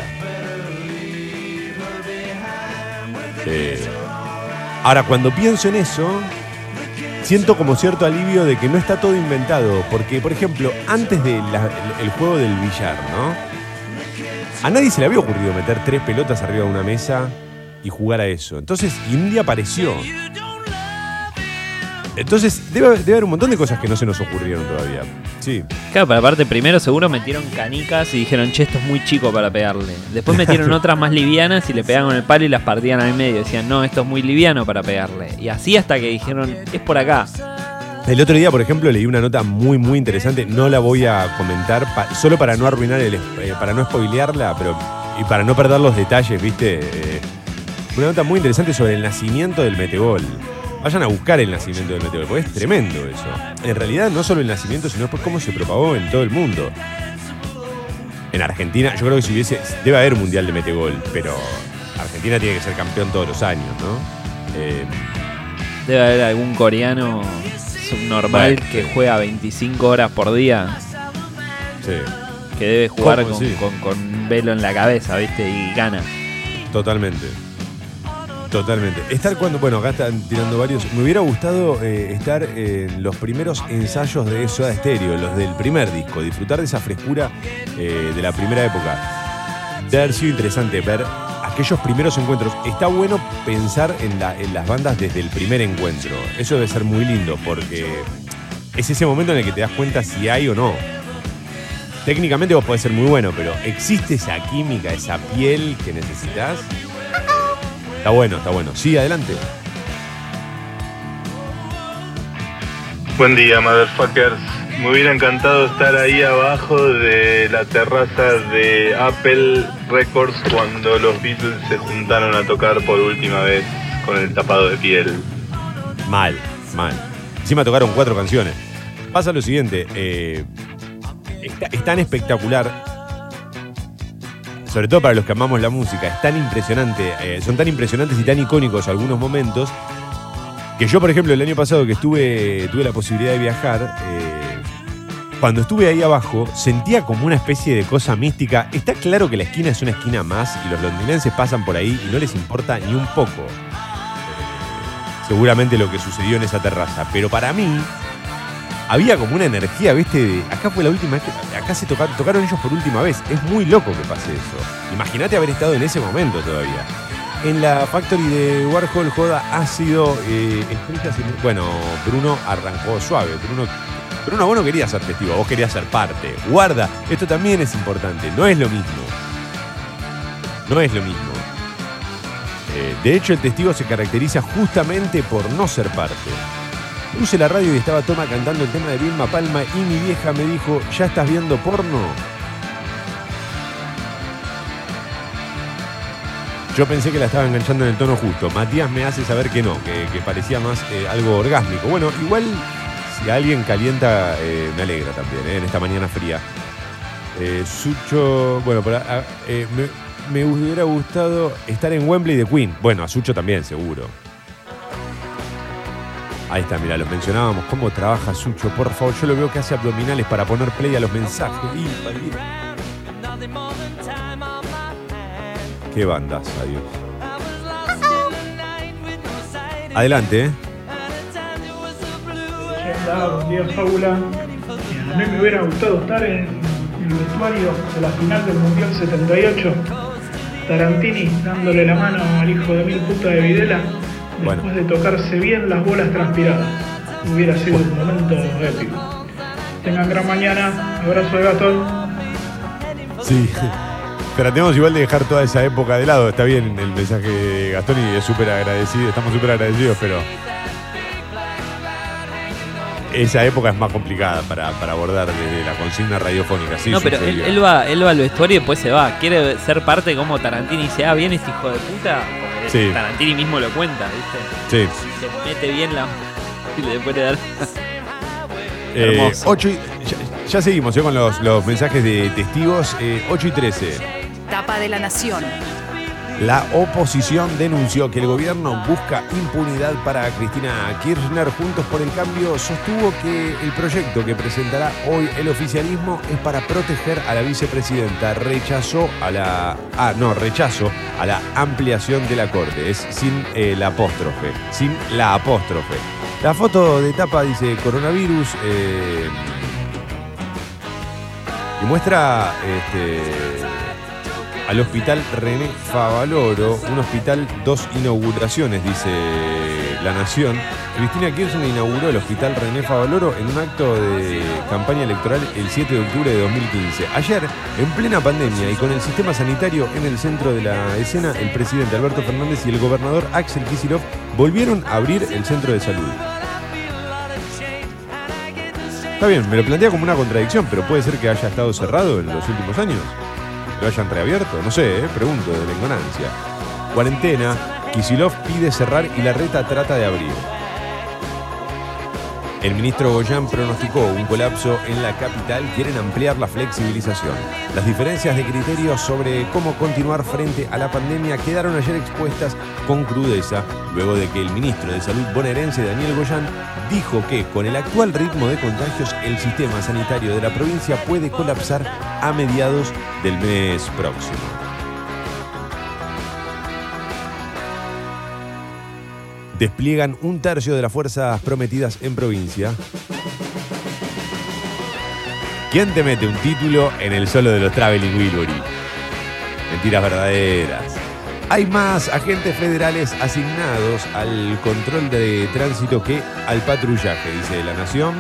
Ahora, cuando pienso en eso, siento como cierto alivio de que no está todo inventado. Porque, por ejemplo, antes del el juego del billar, ¿no? A nadie se le había ocurrido meter tres pelotas arriba de una mesa y jugar a eso. Entonces, y un día apareció. Entonces, debe, debe haber un montón de cosas que no se nos ocurrieron todavía. Sí. Claro, pero aparte primero seguro metieron canicas y dijeron, che, esto es muy chico para pegarle. Después metieron otras más livianas y le pegaban con el palo y las partían al medio. Decían, no, esto es muy liviano para pegarle. Y así hasta que dijeron, es por acá. El otro día, por ejemplo, leí una nota muy, muy interesante. No la voy a comentar, pa- solo para no arruinar, el, eh, para no spoilearla, pero y para no perder los detalles, ¿viste? Eh, una nota muy interesante sobre el nacimiento del metegol. Vayan a buscar el nacimiento del metegol, porque es tremendo eso. En realidad, no solo el nacimiento, sino después cómo se propagó en todo el mundo. En Argentina, yo creo que si hubiese. Debe haber un mundial de metegol, pero Argentina tiene que ser campeón todos los años, ¿no? Eh, Debe haber algún coreano subnormal que juega 25 horas por día. sí. Que debe jugar con, Sí. con- con un velo en la cabeza, ¿viste? Y gana. Totalmente. Totalmente. Estar cuando, bueno, acá están tirando varios. Me hubiera gustado eh, estar en los primeros ensayos de Soda Stereo, los del primer disco, disfrutar de esa frescura eh, de la primera época. Debe haber sido interesante ver aquellos primeros encuentros. Está bueno pensar en, en las bandas desde el primer encuentro. Eso debe ser muy lindo porque es ese momento en el que te das cuenta si hay o no. Técnicamente vos podés ser muy bueno, pero ¿existe esa química, esa piel que necesitas? Está bueno, está bueno. Sí, adelante. Buen día, motherfuckers. Me hubiera encantado estar ahí abajo de la terraza de Apple Records cuando los Beatles se juntaron a tocar por última vez con el tapado de piel. Mal, mal. Encima tocaron cuatro canciones. Pasa lo siguiente, eh, está- es tan espectacular, sobre todo para los que amamos la música, es tan impresionante, eh, son tan impresionantes y tan icónicos algunos momentos, que yo, por ejemplo, el año pasado que estuve, tuve la posibilidad de viajar, eh, cuando estuve ahí abajo, sentía como una especie de cosa mística. Está claro que la esquina es una esquina más y los londinenses pasan por ahí y no les importa ni un poco eh, seguramente lo que sucedió en esa terraza. Pero para mí, había como una energía, ¿viste? De, acá fue la última vez que. Acá se tocaron, ellos por última vez. Es muy loco que pase eso. Imagínate haber estado en ese momento todavía. En la Factory de Warhol, Joda ha sido eh, Bueno, Bruno arrancó suave. Bruno, Bruno, vos no querías ser testigo, vos querías ser parte. Guarda, esto también es importante. No es lo mismo. No es lo mismo. Eh, de hecho, el testigo se caracteriza justamente por no ser parte. Puse la radio y estaba Toma cantando el tema de Vilma Palma y mi vieja me dijo, ¿ya estás viendo porno? Yo pensé que la estaba enganchando en el tono justo. Matías me hace saber que no, que, parecía más eh, algo orgásmico. Bueno, igual si alguien calienta, eh, me alegra también, eh, en esta mañana fría. Eh, Sucho, bueno, por a- a- eh, me, me hubiera gustado estar en Wembley de Queen. Bueno, a Sucho también, seguro. Ahí está, mira, los mencionábamos. ¿Cómo trabaja Sucho? Por favor, yo lo veo que hace abdominales para poner play a los mensajes. Qué bandas, adiós. Adelante, ¿eh? Buen día, Fábula. A mí me hubiera gustado estar en el vestuario de la final del Mundial 78. Tarantini dándole la mano al hijo de mil puta de Videla después Bueno. de tocarse bien las bolas transpiradas. Hubiera sido un momento épico. Tengan gran mañana. Abrazo de gatón. Sí. Tratemos igual de dejar toda esa época de lado. Está bien el mensaje de Gastón y es súper agradecido. Estamos súper agradecidos, pero. esa época es más complicada para, para abordar desde la consigna radiofónica. Sí, no, pero él, va, él va al vestuario y después se va. Quiere ser parte como Tarantini y dice, ah, bien este hijo de puta. Sí. Tarantini mismo lo cuenta, ¿viste? Sí. Se mete bien la. Y le puede dar. Eh, Hermoso. 8 y- ya, ya seguimos eh, con los, los mensajes de testigos. Eh, 8 y 13. Tapa de la Nación. La oposición denunció que el gobierno busca impunidad para Cristina Kirchner. Juntos por el Cambio sostuvo que el proyecto que presentará hoy el oficialismo es para proteger a la vicepresidenta. Rechazó a la. Ah, no, rechazo a la ampliación de la corte. Es sin eh, la apóstrofe. Sin la apóstrofe. La foto de tapa dice coronavirus. eh, y muestra este, al hospital René Favaloro, un hospital, dos inauguraciones, dice La Nación. Cristina Kirchner inauguró el hospital René Favaloro en un acto de campaña electoral el 7 de octubre de 2015. Ayer, en plena pandemia y con el sistema sanitario en el centro de la escena, el presidente Alberto Fernández y el gobernador Axel Kicillof volvieron a abrir el centro de salud. Está bien, me lo plantea como una contradicción, pero puede ser que haya estado cerrado en los últimos años. ¿Lo hayan reabierto? No sé, ¿eh? pregunto de la. Cuarentena, Kisilov pide cerrar y la reta trata de abrir. El ministro Goyan pronosticó un colapso en la capital, quieren ampliar la flexibilización. Las diferencias de criterios sobre cómo continuar frente a la pandemia quedaron ayer expuestas con crudeza, luego de que el ministro de Salud bonaerense Daniel Goyan dijo que con el actual ritmo de contagios el sistema sanitario de la provincia puede colapsar a mediados del mes próximo. Despliegan un tercio de las fuerzas prometidas en provincia. ¿Quién te mete un título en el solo de los Traveling Wilbury? Mentiras verdaderas. Hay más agentes federales asignados al control de tránsito que al patrullaje, dice La Nación.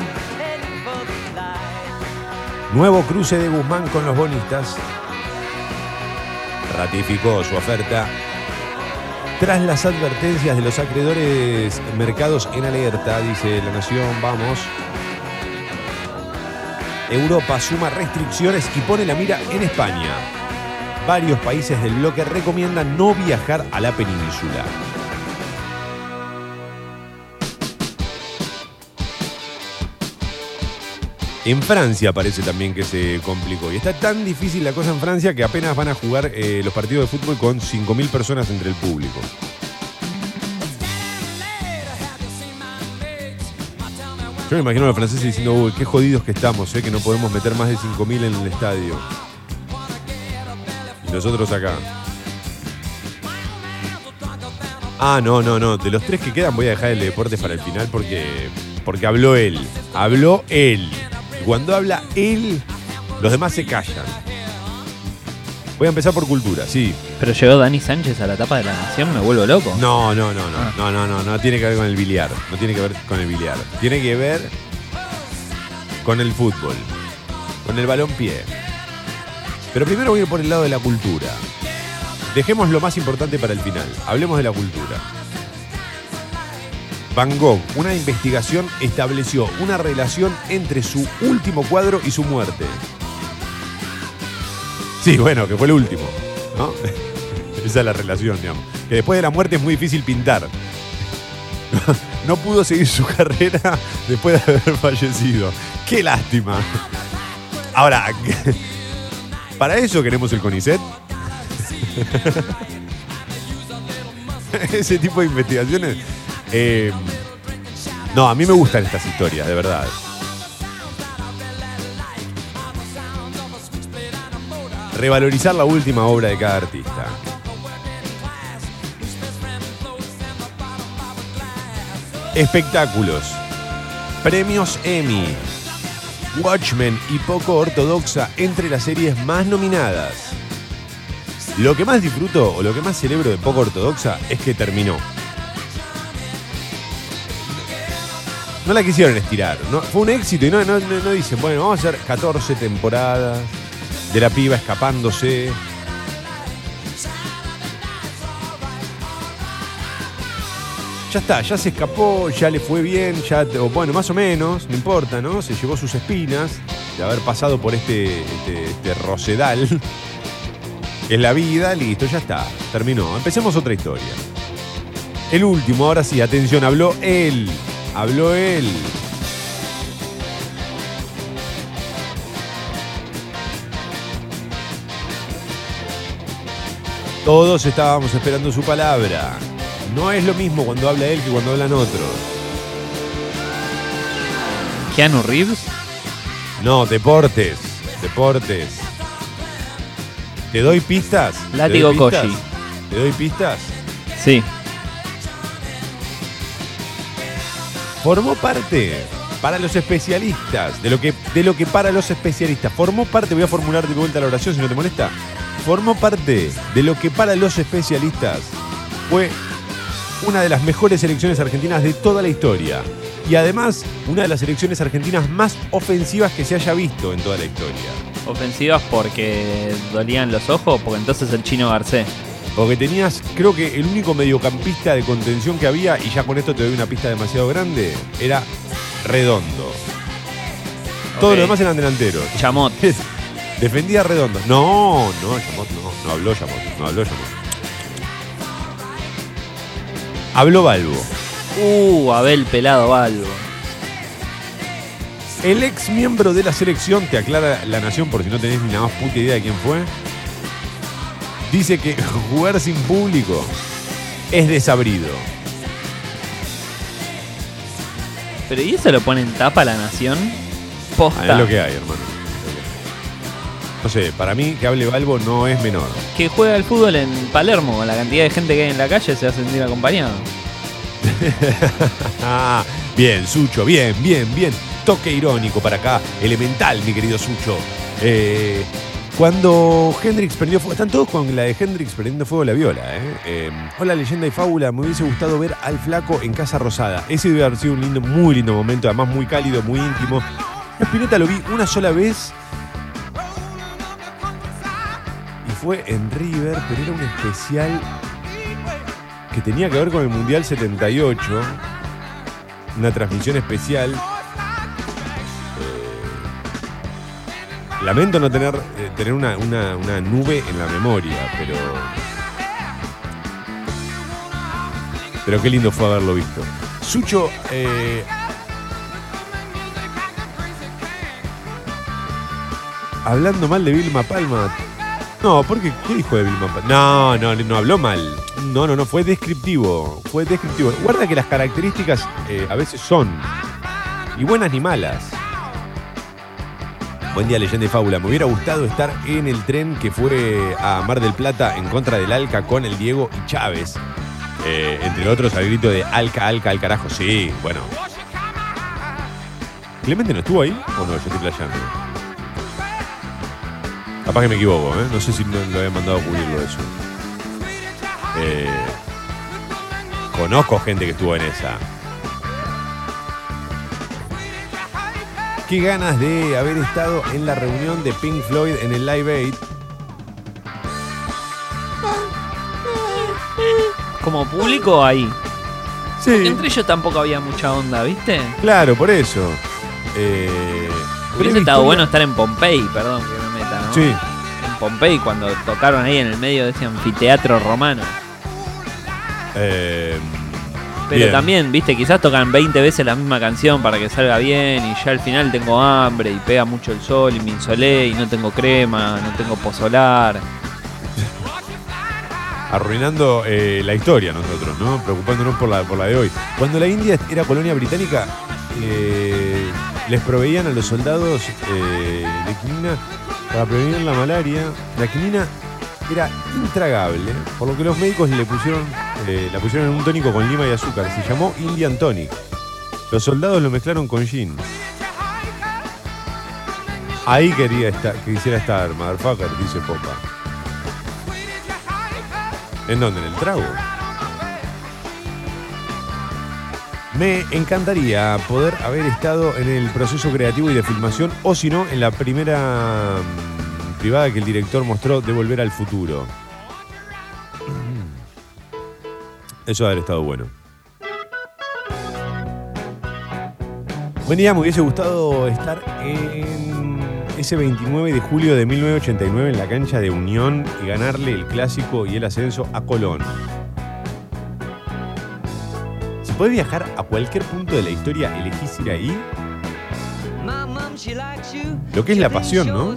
Nuevo cruce de Guzmán con los bonistas. Ratificó su oferta tras las advertencias de los acreedores mercados en alerta, dice La Nación, vamos. Europa suma restricciones y pone la mira en España. Varios países del bloque recomiendan no viajar a la península. En Francia parece también que se complicó. Y está tan difícil la cosa en Francia que apenas van a jugar eh, los partidos de fútbol con 5.000 personas entre el público. Yo me imagino a los franceses diciendo, uy, qué jodidos que estamos, eh, que no podemos meter más de 5.000 en el estadio. Y nosotros acá. Ah, no, no, no. De los tres que quedan voy a dejar el de deportes para el final porque, porque habló él. Habló él. Cuando habla él, los demás se callan. Voy a empezar por cultura, sí. Pero llegó Dani Sánchez a la tapa de la nación, me vuelvo loco. No, no, no, no, no, no, no, no tiene que ver con el biliar. No tiene que ver con el biliar. Tiene que ver con el fútbol, con el balón pie. Pero primero voy a ir por el lado de la cultura. Dejemos lo más importante para el final. Hablemos de la cultura. Van Gogh, una investigación estableció una relación entre su último cuadro y su muerte. Sí, bueno, que fue el último. Esa es la relación, digamos. Que después de la muerte es muy difícil pintar. No pudo seguir su carrera después de haber fallecido. Qué lástima. Ahora, ¿para eso queremos el CONICET? Ese tipo de investigaciones. Eh, no, a mí me gustan estas historias, de verdad. Revalorizar la última obra de cada artista. Espectáculos. Premios Emmy. Watchmen y Poco Ortodoxa entre las series más nominadas. Lo que más disfruto o lo que más celebro de Poco Ortodoxa es que terminó. No la quisieron estirar. Fue un éxito y no, dicen, bueno, vamos a hacer 14 temporadas de la piba escapándose. ya está, ya se escapó, ya le fue bien, ya, o bueno, más o menos, no importa, ¿no? Se llevó sus espinas de haber pasado por este, este, este rosedal. es la vida, listo, ya está, terminó. Empecemos otra historia. El último, ahora sí, atención, habló él. Habló él. Todos estábamos esperando su palabra. No es lo mismo cuando habla él que cuando hablan otros. ¿Keanu Reeves? No, deportes. Deportes. ¿Te doy pistas? ¿Te Látigo doy pistas? Koji. ¿Te doy pistas? Sí. Formó parte para los especialistas, de lo que, de lo que para los especialistas. Formó parte, voy a formular de vuelta la oración si no te molesta. Formó parte de lo que para los especialistas fue una de las mejores selecciones argentinas de toda la historia. Y además, una de las selecciones argentinas más ofensivas que se haya visto en toda la historia. Ofensivas porque dolían los ojos, porque entonces el chino Garcés. Porque tenías, creo que el único mediocampista de contención que había, y ya con esto te doy una pista demasiado grande, era Redondo. Todos los demás eran delanteros. Chamot. Defendía a Redondo. No, no, Chamot no. No habló Chamot. No habló Chamot. Habló Balbo. Uh, Abel Pelado Balbo. El ex miembro de la selección, te aclara la nación por si no tenés ni la más puta idea de quién fue, dice que jugar sin público es desabrido. Pero ¿y eso lo pone en tapa a la nación? Ah, Posta. Es lo que hay, hermano. No sé, para mí que hable Balbo no es menor. Que juega al fútbol en Palermo, la cantidad de gente que hay en la calle se va a sentir acompañado. Ah, bien, Sucho, bien, bien, bien. Toque irónico para acá, elemental, mi querido Sucho. Eh, cuando Hendrix prendió fuego, están todos con la de Hendrix prendiendo fuego la viola, ¿eh? Eh, Hola, leyenda y fábula, me hubiese gustado ver al flaco en Casa Rosada. Ese debe haber sido un lindo, muy lindo momento, además muy cálido, muy íntimo. Yo a Spinetta lo vi una sola vez y fue en River, pero era un especial que tenía que ver con el Mundial 78, una transmisión especial. Lamento no tener, eh, tener una, una- una nube en la memoria, pero. Pero qué lindo fue haberlo visto. Sucho, eh, hablando mal de Vilma Palma. No, porque ¿qué dijo de Vilma Palma? No, no, no habló mal. No, no, no, fue descriptivo. Fue descriptivo. Guarda que las características eh, a veces son ni buenas ni malas. Buen día, leyenda y fábula. Me hubiera gustado estar en el tren que fue a Mar del Plata en contra del Alca con el Diego y Chávez. Eh, entre otros, al grito de Alca, Alca, al carajo. Sí, bueno. ¿Clemente no estuvo ahí o no? Yo estoy playando. Capaz que me equivoco, ¿eh? No sé si no lo había mandado a cubrirlo eso. Eh, conozco gente que estuvo en esa. Qué ganas de haber estado en la reunión de Pink Floyd en el Live Aid. Como público ahí. Sí. Porque entre ellos tampoco había mucha onda, ¿viste? Claro, por eso. Eh, Hubiese estado historia- bueno estar en Pompey, perdón que me meta, ¿no? Sí. En Pompey cuando tocaron ahí en el medio de ese anfiteatro romano. Eh, Pero bien. también, viste, quizás tocan 20 veces la misma canción para que salga bien y ya al final tengo hambre y pega mucho el sol y me insolé y no tengo crema, no tengo pozolar. arruinando eh, la historia nosotros, ¿no? Preocupándonos por la, por la de hoy. Cuando la India era colonia británica, eh, les proveían a los soldados eh, de quinina para prevenir la malaria. La quinina era intragable, por lo que los médicos le pusieron, eh, la pusieron en un tónico con lima y azúcar. Se llamó Indian Tonic. Los soldados lo mezclaron con gin. Ahí quería estar, quisiera estar, motherfucker, dice Popa. ¿En dónde? ¿En el trago? Me encantaría poder haber estado en el proceso creativo y de filmación, o si no, en la primera privada que el director mostró de Volver al Futuro. Eso haber estado bueno. Buen día, me hubiese gustado estar en ese 29 de julio de 1989 en la cancha de Unión y ganarle el clásico y el ascenso a Colón. Si podés viajar a cualquier punto de la historia, elegís ir ahí. Lo que es la pasión, ¿no?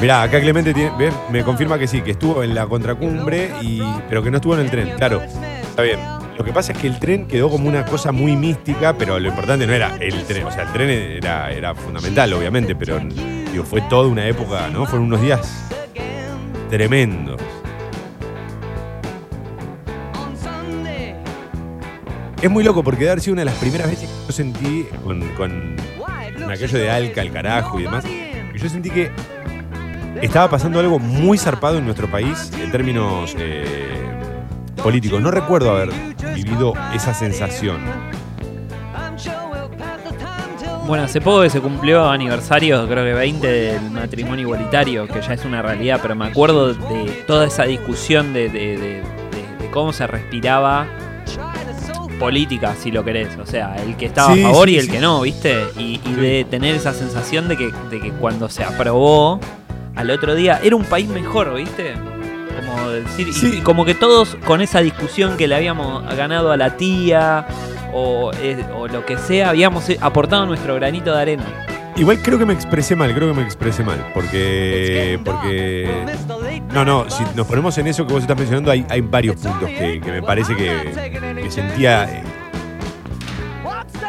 Mirá, acá Clemente tiene- me confirma que sí, que estuvo en la contracumbre, y, pero que no estuvo en el tren. Claro, está bien. Lo que pasa es que el tren quedó como una cosa muy mística, pero lo importante no era el tren. O sea, el tren era, era fundamental, obviamente, pero fue toda una época, ¿no? Fueron unos días tremendos. Es muy loco porque haber sido una de las primeras veces que yo sentí con, con aquello de Alca, el carajo y demás, que yo sentí que estaba pasando algo muy zarpado en nuestro país en términos eh, políticos. No recuerdo haber vivido esa sensación. Bueno, hace poco que se cumplió aniversario, creo que 20 del matrimonio igualitario, que ya es una realidad, pero me acuerdo de toda esa discusión de, de- de- de- de cómo se respiraba política, si lo querés. O sea, el que estaba Sí, a favor sí, y el sí. que no, ¿viste? Y, y de tener esa sensación de que, de que cuando se aprobó, al otro día era un país mejor, ¿viste? Como decir, y- y como que todos con esa discusión que le habíamos ganado a la tía o, eh, o lo que sea, habíamos aportado nuestro granito de arena. Igual creo que me expresé mal, creo que me expresé mal. Porque. Porque. No, no, si nos ponemos en eso que vos estás mencionando, hay, hay varios puntos que, que me parece que, que sentía eh,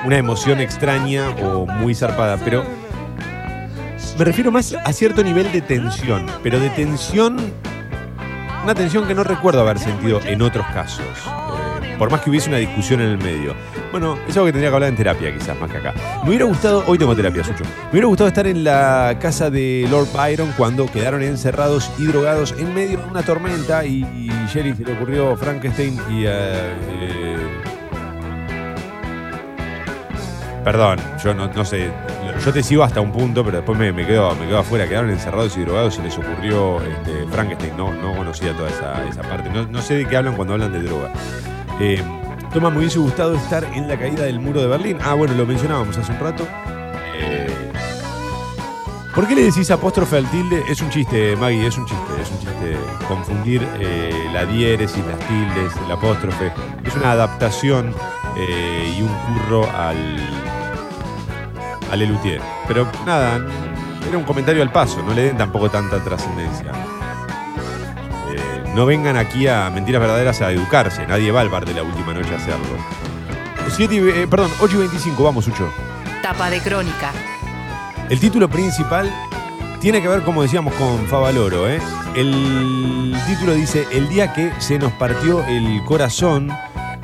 una emoción extraña o muy zarpada. Pero. Me refiero más a cierto nivel de tensión. Pero de tensión. Una tensión que no recuerdo haber sentido en otros casos. eh, por más que hubiese una discusión en el medio. Bueno, es algo que tendría que hablar en terapia, quizás, más que acá. Me hubiera gustado, hoy tengo terapia, Sucho. Me hubiera gustado estar en la casa de Lord Byron cuando quedaron encerrados y drogados en medio de una tormenta y, y Jerry se le ocurrió Frankenstein y. eh, perdón, yo no sé. Yo te sigo hasta un punto, pero después me, quedo, me quedo afuera. Quedaron encerrados y drogados y les ocurrió este, Frankenstein. No, no conocía toda esa, parte. No, no sé de qué hablan cuando hablan de droga. Eh, Toma, me hubiese gustado estar en la caída del muro de Berlín. Ah, bueno, lo mencionábamos hace un rato. Eh, ¿Por qué le decís apóstrofe al tilde? Es un chiste, Maggie, es un chiste, es un chiste. Confundir eh, la diéresis, las tildes, el apóstrofe. Es una adaptación eh, y un curro al, al Elutier. Pero nada, era un comentario al paso, no le den tampoco tanta trascendencia. Eh, no vengan aquí a mentiras verdaderas a educarse, nadie va al bar de la última noche a hacerlo. Siete eh, perdón, 8 y 25, vamos, Ucho. Tapa de crónica. El título principal tiene que ver, como decíamos, con Favaloro. ¿eh? El título dice, El día que se nos partió el corazón,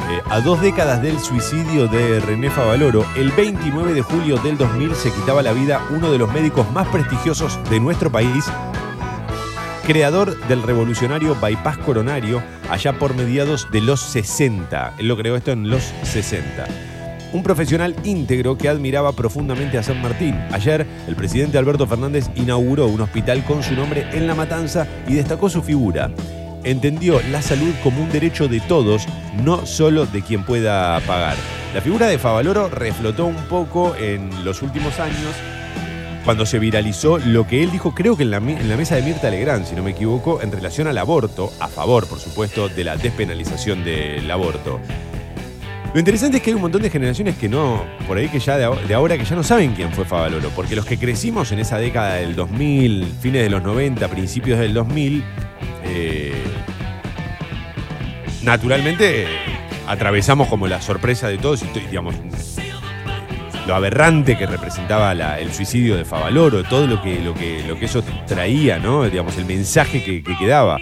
eh, a dos décadas del suicidio de René Favaloro, el 29 de julio del 2000 se quitaba la vida uno de los médicos más prestigiosos de nuestro país, creador del revolucionario bypass coronario allá por mediados de los 60. Él lo creó esto en los 60 un profesional íntegro que admiraba profundamente a San Martín. Ayer, el presidente Alberto Fernández inauguró un hospital con su nombre en La Matanza y destacó su figura. Entendió la salud como un derecho de todos, no solo de quien pueda pagar. La figura de Favaloro reflotó un poco en los últimos años cuando se viralizó lo que él dijo, creo que en la, mesa de Mirta Legrand, si no me equivoco, en relación al aborto, a favor, por supuesto, de la despenalización del aborto. Lo interesante es que hay un montón de generaciones que no, por ahí que ya de, de ahora, que ya no saben quién fue Favaloro, porque los que crecimos en esa década del 2000, fines de los 90, principios del 2000, eh, naturalmente atravesamos como la sorpresa de todos y, digamos, lo aberrante que representaba la- el suicidio de Favaloro, todo lo que, lo que, lo que eso traía, ¿no? Digamos, el mensaje que, que quedaba.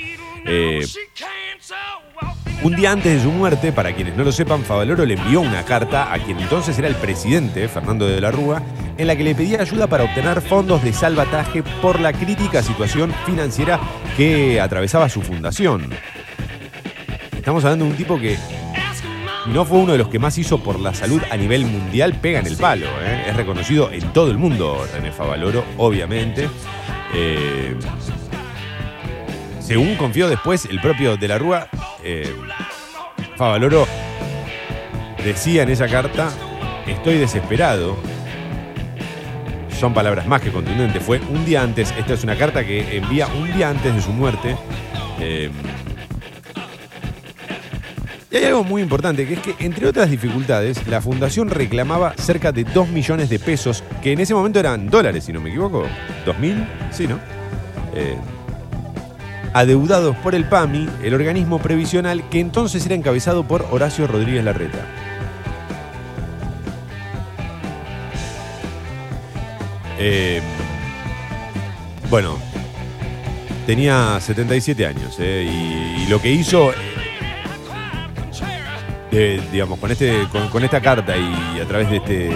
Eh, un día antes de su muerte, para quienes no lo sepan, Favaloro le envió una carta a quien entonces era el presidente, Fernando de la Rúa, en la que le pedía ayuda para obtener fondos de salvataje por la crítica situación financiera que atravesaba su fundación. Estamos hablando de un tipo que no fue uno de los que más hizo por la salud a nivel mundial, pega en el palo. ¿eh? Es reconocido en todo el mundo René Favaloro, obviamente. Eh, según confió después el propio de la Rúa, eh, Favaloro decía en esa carta, estoy desesperado. Son palabras más que contundentes. Fue un día antes, esta es una carta que envía un día antes de su muerte. Eh, y hay algo muy importante, que es que, entre otras dificultades, la fundación reclamaba cerca de 2 millones de pesos, que en ese momento eran dólares, si no me equivoco. ¿2000? Sí, ¿no? Eh, adeudados por el PAMI, el organismo previsional que entonces era encabezado por Horacio Rodríguez Larreta. Eh, bueno, tenía 77 años eh, y, y lo que hizo eh, digamos, con, este, con, esta carta y a través de, este,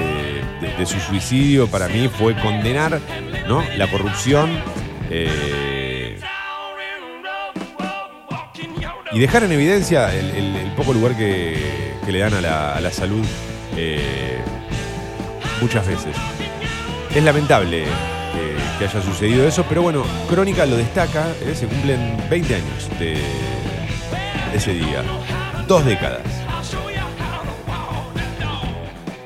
de su suicidio, para mí fue condenar ¿no? la corrupción eh, y dejar en evidencia el, poco lugar que, le dan a la, salud eh, muchas veces. Es lamentable que, que haya sucedido eso, pero bueno, Crónica lo destaca, eh, se cumplen 20 años de ese día, dos décadas.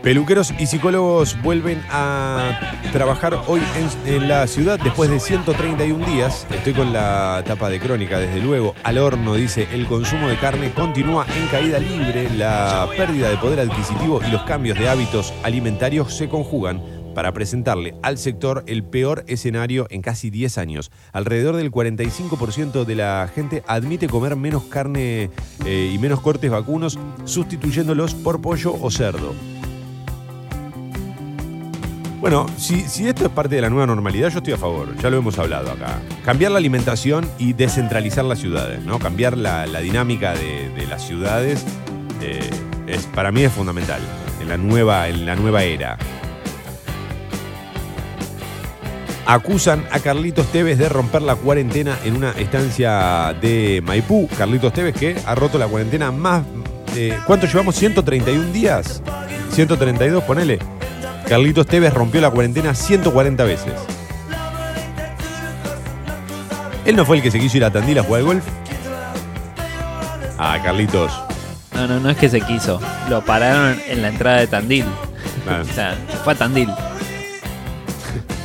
Peluqueros y psicólogos vuelven a trabajar hoy en, la ciudad después de 131 días. Estoy con la tapa de crónica, desde luego. Al horno dice, el consumo de carne continúa en caída libre, la pérdida de poder adquisitivo y los cambios de hábitos alimentarios se conjugan para presentarle al sector el peor escenario en casi 10 años. Alrededor del 45% de la gente admite comer menos carne eh, y menos cortes vacunos, sustituyéndolos por pollo o cerdo. Bueno, si, si esto es parte de la nueva normalidad, yo estoy a favor, ya lo hemos hablado acá. Cambiar la alimentación y descentralizar las ciudades, ¿no? Cambiar la, la dinámica de, de las ciudades eh, es, para mí es fundamental en la nueva, en la nueva era. Acusan a Carlitos Tevez de romper la cuarentena en una estancia de Maipú. Carlitos Tevez que ha roto la cuarentena más... eh, ¿Cuánto llevamos? ¿131 días? 132, ponele. Carlitos Tevez rompió la cuarentena 140 veces. Él no fue el que se quiso ir a Tandil a jugar al golf. Ah, Carlitos. No, no, no es que se quiso. Lo pararon en la entrada de Tandil. Ah. O sea, fue a Tandil.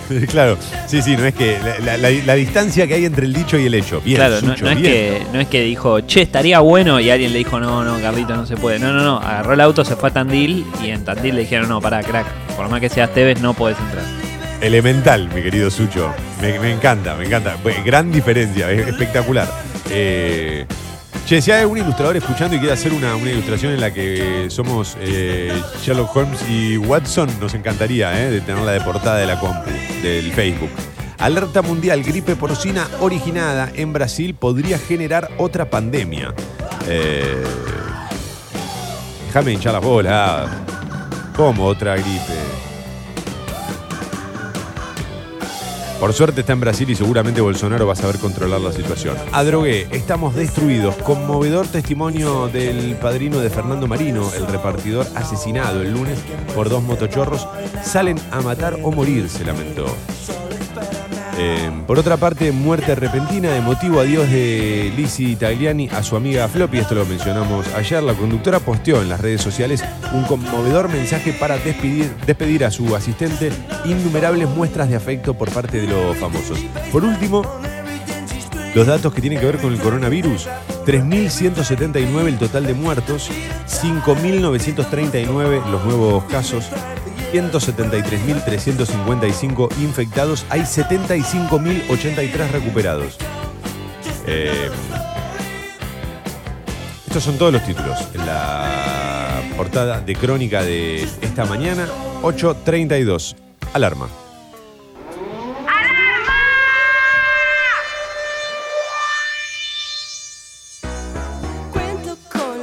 claro, sí, sí, no es que la, la- la distancia que hay entre el dicho y el hecho. Bien, claro, no, Sucho, no es bien. que, no es que dijo, che, estaría bueno y alguien le dijo, no, no, Carlito, no se puede. No, no, no. Agarró el auto, se fue a Tandil y en Tandil le dijeron, no, pará, crack. Por más que seas Tevez, no podés entrar. Elemental, mi querido Sucho. Me, me encanta, me encanta. Gran diferencia, es espectacular. Eh, che, si hay algún ilustrador escuchando y quiere hacer una, una ilustración en la que somos eh, Sherlock Holmes y Watson, nos encantaría eh, de tenerla de portada de la compu, del Facebook. Alerta mundial, gripe porcina originada en Brasil podría generar otra pandemia. Eh, déjame hinchar las bolas. ¿Cómo otra gripe? Por suerte está en Brasil y seguramente Bolsonaro va a saber controlar la situación. A drogué, estamos destruidos. Conmovedor testimonio del padrino de Fernando Marino, el repartidor asesinado el lunes por dos motochorros. Salen a matar o morir, se lamentó. Eh, por otra parte, muerte repentina, emotivo adiós de Lizzie Tagliani a su amiga Floppy, esto lo mencionamos ayer, la conductora posteó en las redes sociales un conmovedor mensaje para despedir, despedir a su asistente, innumerables muestras de afecto por parte de los famosos. Por último, los datos que tienen que ver con el coronavirus, 3.179 el total de muertos, 5.939 los nuevos casos, 173.355 infectados, hay 75.083 recuperados. Eh, estos son todos los títulos en la portada de crónica de esta mañana, 8.32. Alarma.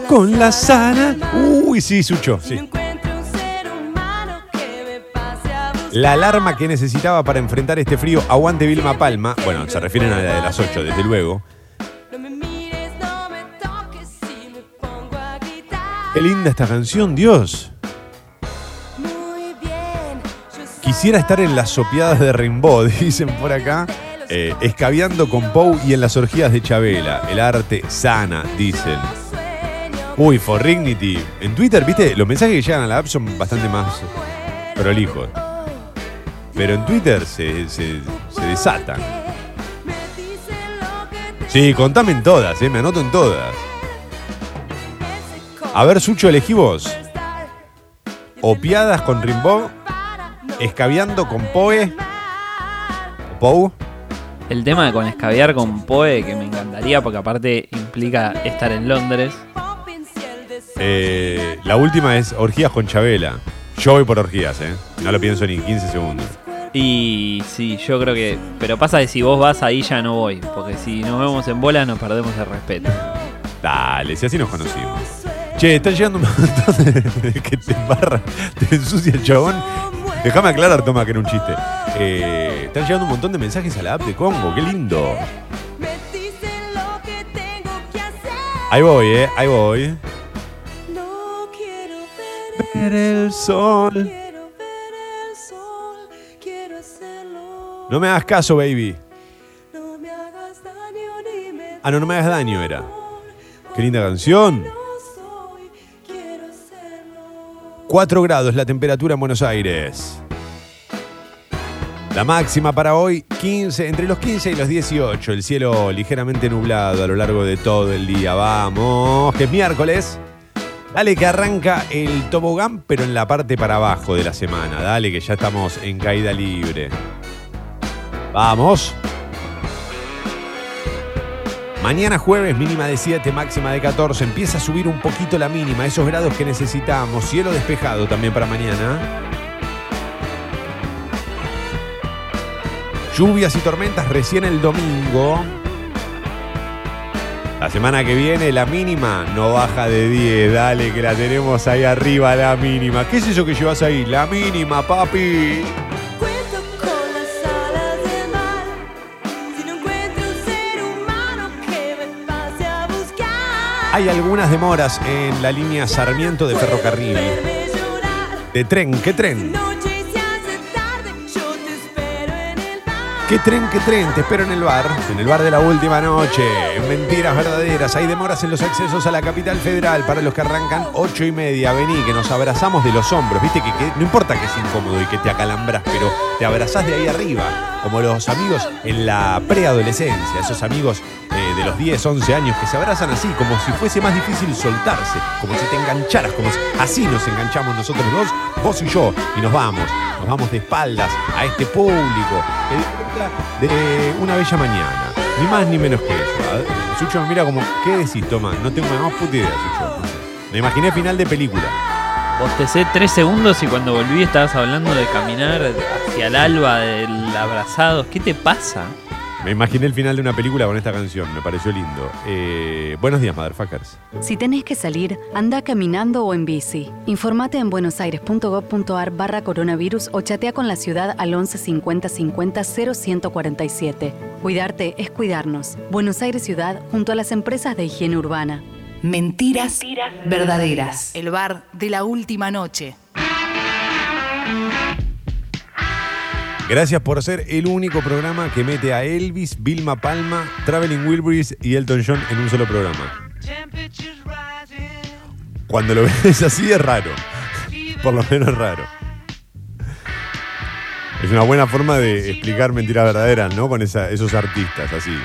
Con la sana. Uy, sí, Sucho. Sí. La alarma que necesitaba para enfrentar este frío, aguante Vilma Palma. Bueno, se refieren a la de las 8, desde luego. Qué linda esta canción, Dios. Quisiera estar en las sopiadas de Rimbaud, dicen por acá. Eh, escabeando con Pou y en las orgías de Chabela. El arte sana, dicen. Uy, Forrignity. En Twitter, viste, los mensajes que llegan a la app son bastante más prolijos. Pero en Twitter se, se- se desatan. Sí, contame en todas, eh, me anoto en todas. A ver, Sucho, elegí vos. Opiadas con Rimbaud, escabeando con Poe. Pou. El tema de con escabiar con Poe, que me encantaría porque aparte implica estar en Londres. Eh, la última es orgías con Chabela. Yo voy por orgías, ¿eh? No lo pienso ni en 15 segundos. Y sí, yo creo que. Pero pasa que si vos vas ahí ya no voy. Porque si nos vemos en bola nos perdemos el respeto. Dale, si así nos conocimos. Che, está llegando un montón de, de que te embarra, te ensucia el chabón. Déjame aclarar, toma, que era un chiste. Eh, están llegando un montón de mensajes a la app de Congo, qué lindo. Ahí voy, eh, ahí voy. Ver el sol. No me hagas caso, baby. Ah, no, no me hagas daño, era. Qué linda canción. 4 grados la temperatura en Buenos Aires. La máxima para hoy, 15, entre los 15 y los 18. El cielo ligeramente nublado a lo largo de todo el día. Vamos, que es miércoles. Dale que arranca el tobogán, pero en la parte para abajo de la semana. Dale que ya estamos en caída libre. Vamos. Mañana jueves, mínima de 7, máxima de 14. Empieza a subir un poquito la mínima, esos grados que necesitamos. Cielo despejado también para mañana. Lluvias y tormentas recién el domingo. La semana que viene la mínima no baja de 10. Dale que la tenemos ahí arriba la mínima. ¿Qué es eso que llevas ahí? La mínima, papi. Hay algunas demoras en la línea Sarmiento de ferrocarril. De tren, ¿qué tren? ¿Qué tren, qué tren? Te espero en el bar, en el bar de la última noche. En Mentiras verdaderas. Hay demoras en los accesos a la capital federal para los que arrancan ocho y media. Vení, que nos abrazamos de los hombros. Viste que, no importa que es incómodo y que te acalambras, pero te abrazás de ahí arriba. Como los amigos en la preadolescencia. Esos amigos de los 10, 11 años que se abrazan así, como si fuese más difícil soltarse. Como si te engancharas, como si así nos enganchamos nosotros dos, vos y yo. Y nos vamos, nos vamos de espaldas a este público que disfruta de una bella mañana. Ni más ni menos que eso. Ver, Sucho mira como, ¿qué decís, Tomás? No tengo la más puta idea, Sucho. Me imaginé final de película. Bostecé tres segundos y cuando volví estabas hablando de caminar hacia el alba, del abrazado. ¿Qué te pasa? Me imaginé el final de una película con esta canción, me pareció lindo. Eh, buenos días, motherfuckers. Si tenés que salir, anda caminando o en bici. Informate en buenosaires.gov.ar barra coronavirus o chatea con la ciudad al 11 50 50 0147. Cuidarte es cuidarnos. Buenos Aires Ciudad junto a las empresas de higiene urbana. Mentiras, verdaderas. El bar de la última noche. Gracias por ser el único programa que mete a Elvis, Vilma Palma, Traveling Wilburys y Elton John en un solo programa. Cuando lo ves así es raro. Por lo menos raro. Es una buena forma de explicar mentiras verdaderas, ¿no? Con esos artistas así.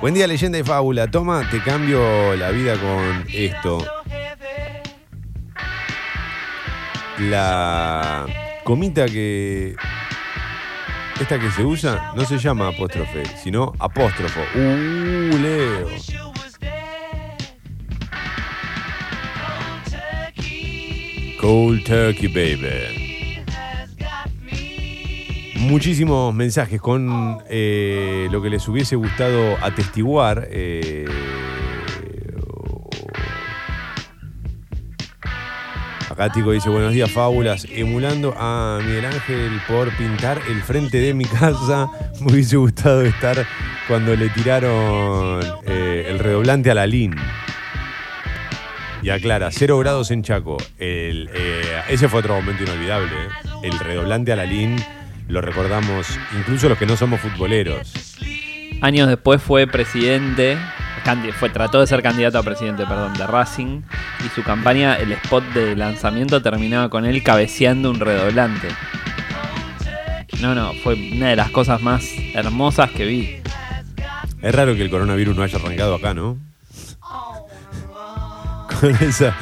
Buen día, leyenda y fábula. Toma, te cambio la vida con esto. La comita que. Esta que se usa no se llama apóstrofe, sino apóstrofo. Uh, Leo. Cold Turkey Baby. Muchísimos mensajes con eh, lo que les hubiese gustado atestiguar. eh, Acá Tico dice, buenos días, fábulas. Emulando a Miguel Ángel por pintar el frente de mi casa. Me hubiese gustado estar cuando le tiraron eh, el redoblante a la LIN. Y aclara, cero grados en Chaco. Eh, ese fue otro momento inolvidable. ¿eh? El redoblante a la LIN lo recordamos incluso los que no somos futboleros. Años después fue presidente, fue, trató de ser candidato a presidente, perdón, de Racing. Y su campaña, el spot de lanzamiento terminaba con él cabeceando un redoblante. No, no, fue una de las cosas más hermosas que vi. Es raro que el coronavirus no haya arrancado acá, ¿no? Con, esa,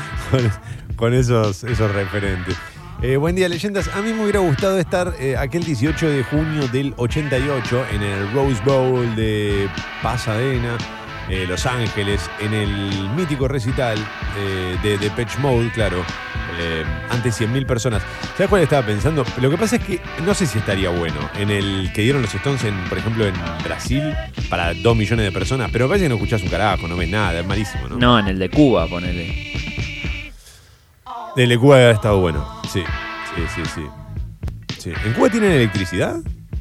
con, esos, esos referentes. Eh, buen día, leyendas. A mí me hubiera gustado estar eh, aquel 18 de junio del 88 en el Rose Bowl de Pasadena, eh, Los Ángeles, en el mítico recital eh, de Depeche Mode, claro, eh, ante 100.000 personas. ¿Sabes cuál estaba pensando? Lo que pasa es que no sé si estaría bueno en el que dieron los Stones, en, por ejemplo, en Brasil, para 2 millones de personas, pero parece que no escuchás un carajo, no ves nada, es malísimo, ¿no? No, en el de Cuba, ponele. El de Cuba ha estado bueno. Sí, sí, sí, sí. Sí. ¿En Cuba tienen electricidad?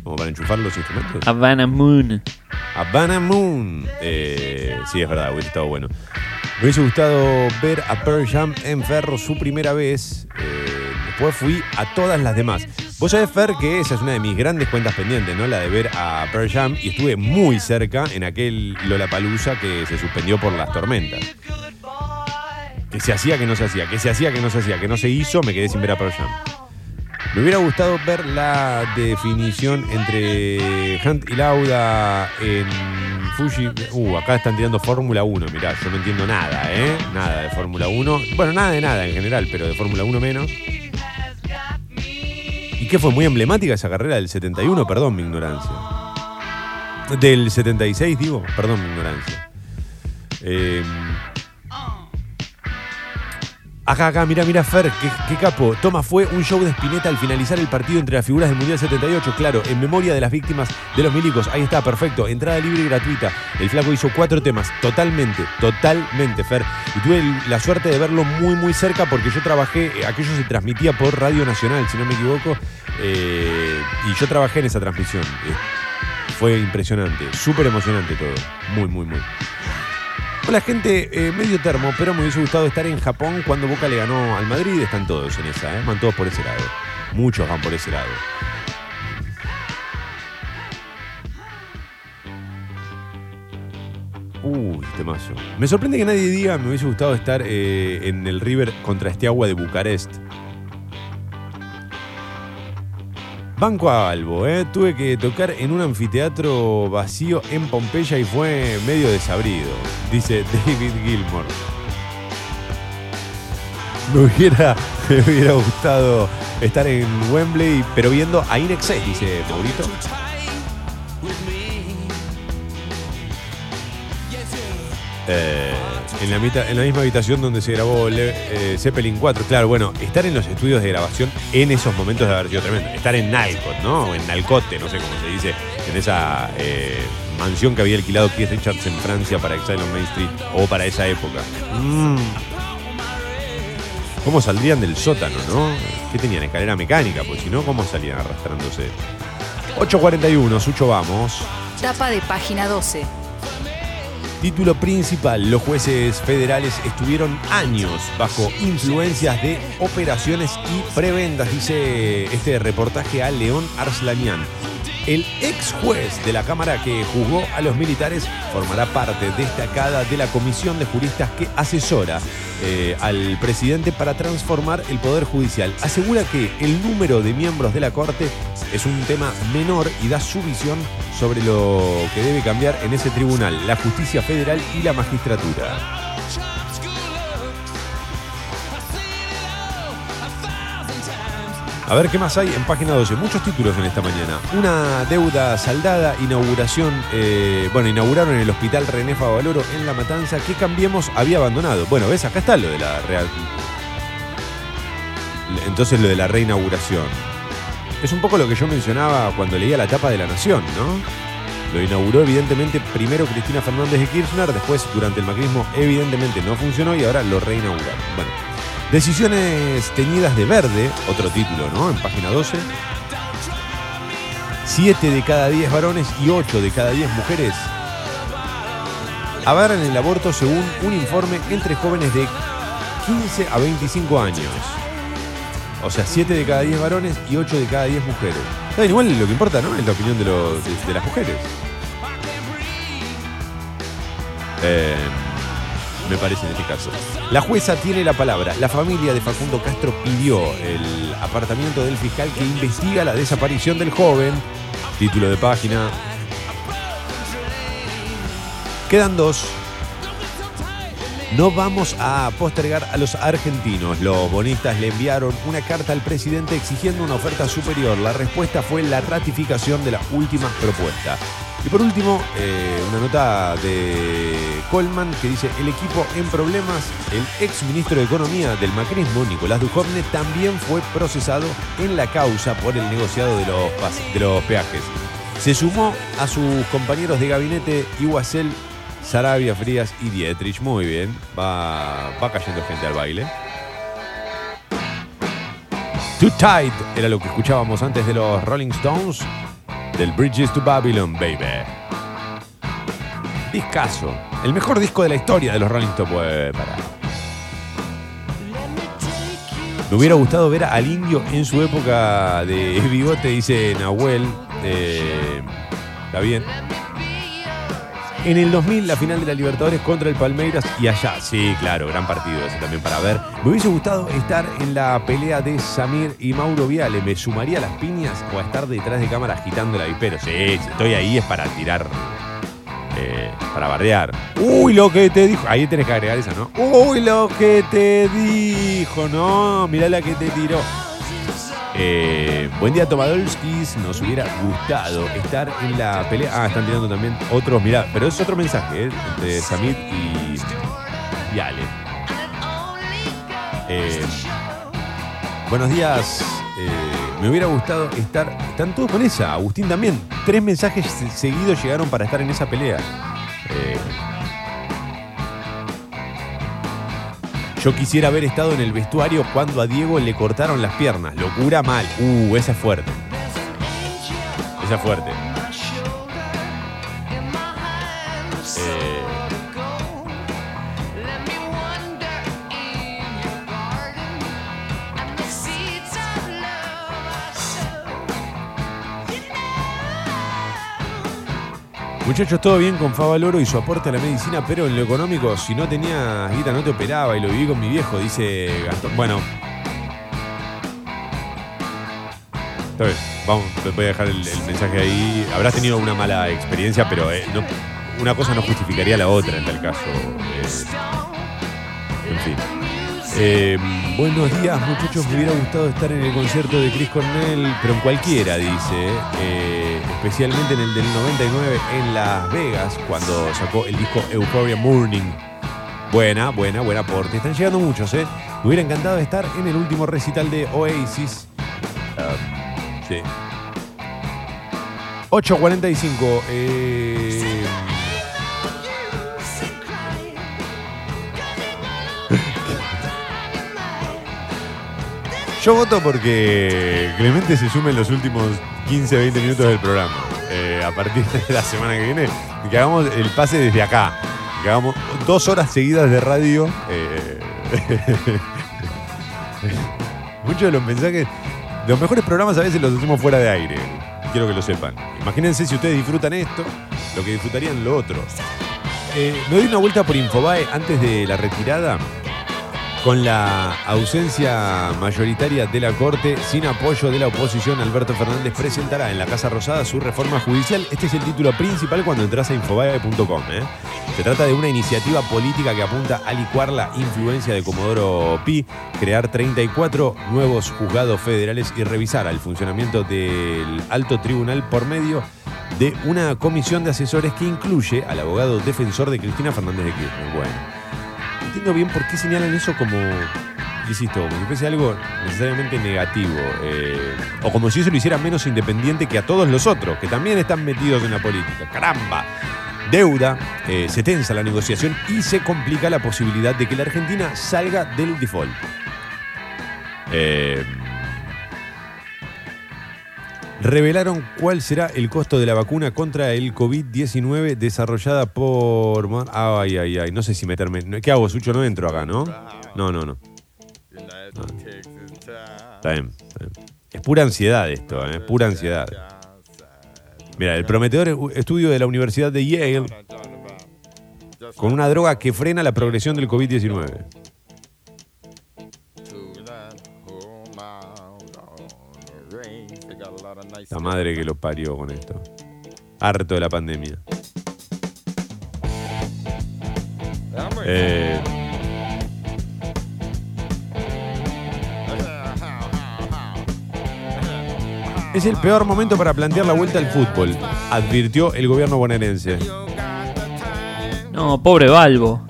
Como para enchufar los instrumentos. Havana Moon. Havana Moon. Eh, sí, es verdad, hubiese estado bueno. Me hubiese gustado ver a Pearl Jam en Ferro su primera vez. Eh, después fui a todas las demás. Vos sabés, Fer, que esa es una de mis grandes cuentas pendientes, ¿no? La de ver a Pearl Jam. Y estuve muy cerca en aquel Lollapalooza que se suspendió por las tormentas. Que se hacía, que no se hacía, que se hacía, que no se hacía, que no se hizo, me quedé sin ver a Pearl Jam. Me hubiera gustado ver la definición entre Hunt y Lauda en Fuji. Uh, acá están tirando Fórmula 1, mirá, yo no entiendo nada, ¿eh? Nada de Fórmula 1. Bueno, nada de nada en general, pero de Fórmula 1 menos. ¿Y qué fue? Muy emblemática esa carrera del 71, perdón mi ignorancia. Del 76, digo, perdón mi ignorancia. Eh, Acá, acá, mira, mira, Fer, qué, capo. Toma, fue un show de Spinetta al finalizar el partido entre las figuras del Mundial 78, claro, en memoria de las víctimas de los milicos. Ahí está, perfecto. Entrada libre y gratuita. El flaco hizo cuatro temas, totalmente, totalmente, Fer. Y tuve la suerte de verlo muy, muy cerca porque yo trabajé, eh, aquello se transmitía por Radio Nacional, si no me equivoco, eh, y yo trabajé en esa transmisión. Eh, fue impresionante, súper emocionante todo. Muy, muy, muy. Hola gente, eh, medio termo, pero me hubiese gustado estar en Japón cuando Boca le ganó al Madrid. Están todos en esa, ¿eh? van todos por ese lado. Muchos van por ese lado. Uy, temazo. Me sorprende que nadie diga me hubiese gustado estar eh, en el River contra este agua de Bucarest. Banco a Albo, ¿eh? Tuve que tocar en un anfiteatro vacío en Pompeya y fue medio desabrido, dice David Gilmore. Me hubiera, me hubiera gustado estar en Wembley, pero viendo a Inexcess, dice Favorito. Eh, en, la misma habitación donde se grabó Le- eh, Zeppelin 4. Claro, bueno, estar en los estudios de grabación en esos momentos de haber sido tremendo. Estar en Nalcot, ¿no? En Nalcote, no sé cómo se dice, en esa eh, mansión que había alquilado Keith Richards en Francia para Exile on Main Street o para esa época. Mm. ¿Cómo saldrían del sótano, no? ¿Qué tenían? Escalera mecánica, pues si no, ¿cómo salían arrastrándose? 8.41, Sucho, vamos. Tapa de página 12. Título principal, los jueces federales estuvieron años bajo influencias de operaciones y prebendas, dice este reportaje a León Arslanian. El ex juez de la Cámara que juzgó a los militares formará parte destacada de la comisión de juristas que asesora eh, al presidente para transformar el Poder Judicial. Asegura que el número de miembros de la Corte es un tema menor y da su visión sobre lo que debe cambiar en ese tribunal, la justicia federal y la magistratura. A ver qué más hay en página 12. Muchos títulos en esta mañana. Una deuda saldada, inauguración. eh, bueno, inauguraron el hospital René Favaloro en La Matanza que Cambiemos había abandonado. Bueno, ves, acá está lo de la real. Entonces lo de la reinauguración. Es un poco lo que yo mencionaba cuando leía la tapa de La Nación, ¿no? Lo inauguró evidentemente primero Cristina Fernández de Kirchner, después durante el macrismo evidentemente no funcionó y ahora lo reinauguraron. Bueno, Decisiones teñidas de verde, otro título, ¿no? En página 12. Siete de cada 10 varones y 8 de cada 10 mujeres avalan el aborto según un informe entre jóvenes de 15 a 25 años. O sea, 7 de cada 10 varones y 8 de cada 10 mujeres. Bien, igual lo que importa, ¿no? Es la opinión de, los- de- de las mujeres. Eh, me parece en este caso. La jueza tiene la palabra. La familia de Facundo Castro pidió el apartamiento del fiscal que investiga la desaparición del joven. Título de página. Quedan dos. No vamos a postergar a los argentinos. Los bonistas le enviaron una carta al presidente exigiendo una oferta superior. La respuesta fue la ratificación de la última propuesta. Y por último, eh, una nota de Colman que dice, el equipo en problemas, el ex ministro de Economía del macrismo, Nicolás Dujovne, también fue procesado en la causa por el negociado de los, de los peajes. Se sumó a sus compañeros de gabinete Iguacel, Sarabia, Frías y Dietrich. Muy bien, va, va cayendo gente al baile. Too Tight era lo que escuchábamos antes de los Rolling Stones del Bridges to Babylon, baby. Discaso. El mejor disco de la historia de los Rolling Stones. Pues. Me hubiera gustado ver al indio en su época de bigote, dice Nahuel. Eh, Está bien. En el 2000, la final de la Libertadores contra el Palmeiras y allá. Sí, claro, gran partido ese también para ver. Me hubiese gustado estar en la pelea de Samir y Mauro Viale. ¿Me sumaría a las piñas o a estar detrás de cámara agitando la vipero? Sí, estoy ahí es para tirar. eh, para bardear. Uy, lo que te dijo. Ahí tenés que agregar esa, ¿no? Uy, lo que te dijo, ¿no? Mirá la que te tiró. Eh, buen día, Tomadolskis. Nos hubiera gustado estar en la pelea. Ah, están tirando también otros. Mirá, pero es otro mensaje, ¿eh? De Samit y, Ale. Eh, buenos días. eh, me hubiera gustado estar. Están todos con esa. Agustín también. Tres mensajes se- seguidos llegaron para estar en esa pelea. Eh, Yo quisiera haber estado en el vestuario cuando a Diego le cortaron las piernas. Locura mal. Uh, esa es fuerte. Esa es fuerte. Muchachos, todo bien con Favaloro y su aporte a la medicina, pero en lo económico, si no tenías guita, no te operaba y lo viví con mi viejo, dice Gastón. Bueno. Está bien, voy a dejar el, mensaje ahí. Habrás tenido una mala experiencia, pero eh, una cosa no justificaría la otra en tal caso. eh. Eh, buenos días, muchachos. Me hubiera gustado estar en el concierto de Chris Cornell, pero en cualquiera, dice. eh, especialmente en el del 99 en Las Vegas, cuando sacó el disco Euphoria Morning. Buena, buena, buen aporte. Están llegando muchos, ¿eh? Me hubiera encantado estar en el último recital de Oasis. Ah, sí. 8.45. Eh, Yo voto porque Clemente se sume en los últimos 15, 20 minutos del programa. Eh, a partir de la semana que viene, que hagamos el pase desde acá. Que hagamos dos horas seguidas de radio. eh, Muchos de los mensajes, los mejores programas a veces los hacemos fuera de aire. Quiero que lo sepan. Imagínense si ustedes disfrutan esto, lo que disfrutarían lo otro. Eh, me doy una vuelta por Infobae antes de la retirada. Con la ausencia mayoritaria de la Corte, sin apoyo de la oposición, Alberto Fernández presentará en la Casa Rosada su reforma judicial. Este es el título principal cuando entras a infobae.com. ¿eh? Se trata de una iniciativa política que apunta a licuar la influencia de Comodoro Pi, crear 34 nuevos juzgados federales y revisar el funcionamiento del alto tribunal por medio de una comisión de asesores que incluye al abogado defensor de Cristina Fernández de Kirchner. Bueno no entiendo bien por qué señalan eso como, insisto, como si fuese algo necesariamente negativo. eh, o como si eso lo hiciera menos independiente que a todos los otros, que también están metidos en la política. ¡Caramba! Deuda, eh, se tensa la negociación y se complica la posibilidad de que la Argentina salga del default. Eh, revelaron cuál será el costo de la vacuna contra el COVID-19 desarrollada por... Ay, ay, ay, no sé si meterme... ¿Qué hago, Sucho? No entro acá, ¿no? No, no, no. No. Está bien, está bien. Es pura ansiedad esto, ¿eh? Pura ansiedad. Mira, el prometedor estudio de la Universidad de Yale con una droga que frena la progresión del COVID-19. La madre que lo parió con esto. Harto de la pandemia. Eh, es el peor momento para plantear la vuelta al fútbol, advirtió el gobierno bonaerense. No, pobre Balbo.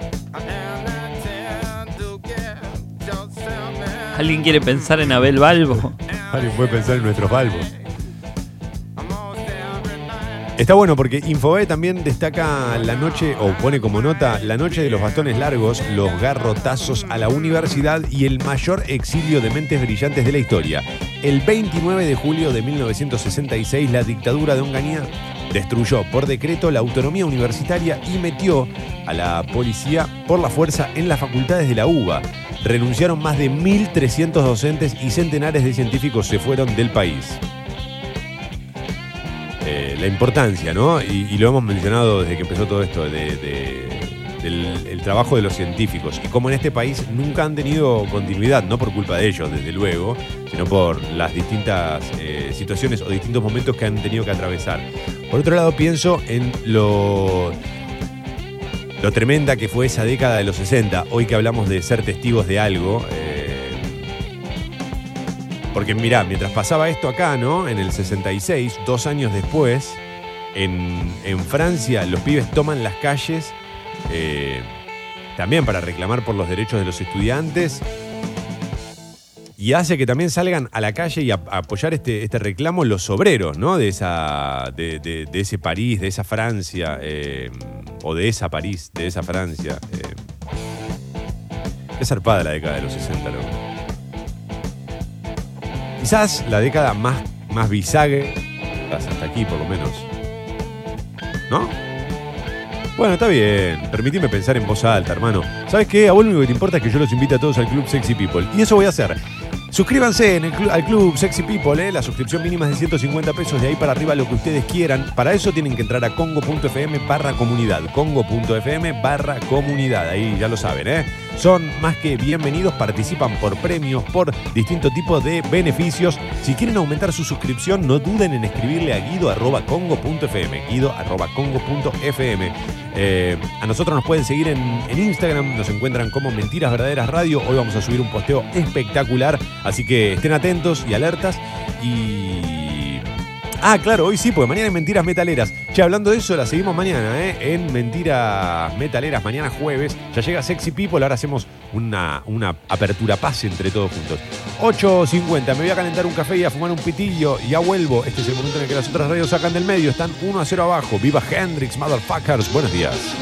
¿Alguien quiere pensar en Abel Balbo? Alguien puede pensar en nuestros balbos. Está bueno porque Infobae también destaca la noche, o pone como nota, la noche de los bastones largos, los garrotazos a la universidad y el mayor exilio de mentes brillantes de la historia. El 29 de julio de 1966, la dictadura de Onganía destruyó por decreto la autonomía universitaria y metió a la policía por la fuerza en las facultades de la UBA. Renunciaron más de 1.300 docentes y centenares de científicos se fueron del país. La importancia, ¿no? Y, lo hemos mencionado desde que empezó todo esto, de- de- del el trabajo de los científicos. Y como en este país nunca han tenido continuidad, no por culpa de ellos, desde luego, sino por las distintas eh, situaciones o distintos momentos que han tenido que atravesar. Por otro lado, pienso en lo, lo tremenda que fue esa década de los 60, hoy que hablamos de ser testigos de algo. eh, porque mirá, mientras pasaba esto acá, ¿no? En el 66, dos años después, en, Francia los pibes toman las calles eh, también para reclamar por los derechos de los estudiantes y hace que también salgan a la calle y apoyar este, este reclamo los obreros, ¿no? De, esa, de, ese París, de esa Francia, eh, o de esa París, de esa Francia. eh. Qué zarpada la década de los 60, loco. Quizás la década más, más bisagra, hasta aquí por lo menos. ¿No? Bueno, está bien. Permitime pensar en voz alta, hermano. ¿Sabes qué? A vos lo único que te importa es que yo los invite a todos al Club Sexy People. Y eso voy a hacer. Suscríbanse al Club Sexy People, ¿eh? la suscripción mínima es de 150 pesos, de ahí para arriba lo que ustedes quieran. Para eso tienen que entrar a congo.fm barra comunidad. Congo.fm barra comunidad, ahí ya lo saben, ¿eh? Son más que bienvenidos, participan por premios, por distintos tipos de beneficios. Si quieren aumentar su suscripción, no duden en escribirle a guido.congo.fm. Guido.congo.fm. Eh, a nosotros nos pueden seguir en, en Instagram, nos encuentran como Mentiras Verdaderas Radio. Hoy vamos a subir un posteo espectacular, así que estén atentos y alertas. Y. Ah, claro, hoy sí, porque mañana es Mentiras Metaleras. Che, hablando de eso, la seguimos mañana, ¿eh? En Mentiras Metaleras, mañana jueves. Ya llega Sexy People, ahora hacemos una, una apertura paz entre todos juntos. 8.50, me voy a calentar un café y a fumar un pitillo. Ya vuelvo. Este es el momento en el que las otras radios sacan del medio. Están 1 a 0 abajo. Viva Hendrix, motherfuckers. Buenos días.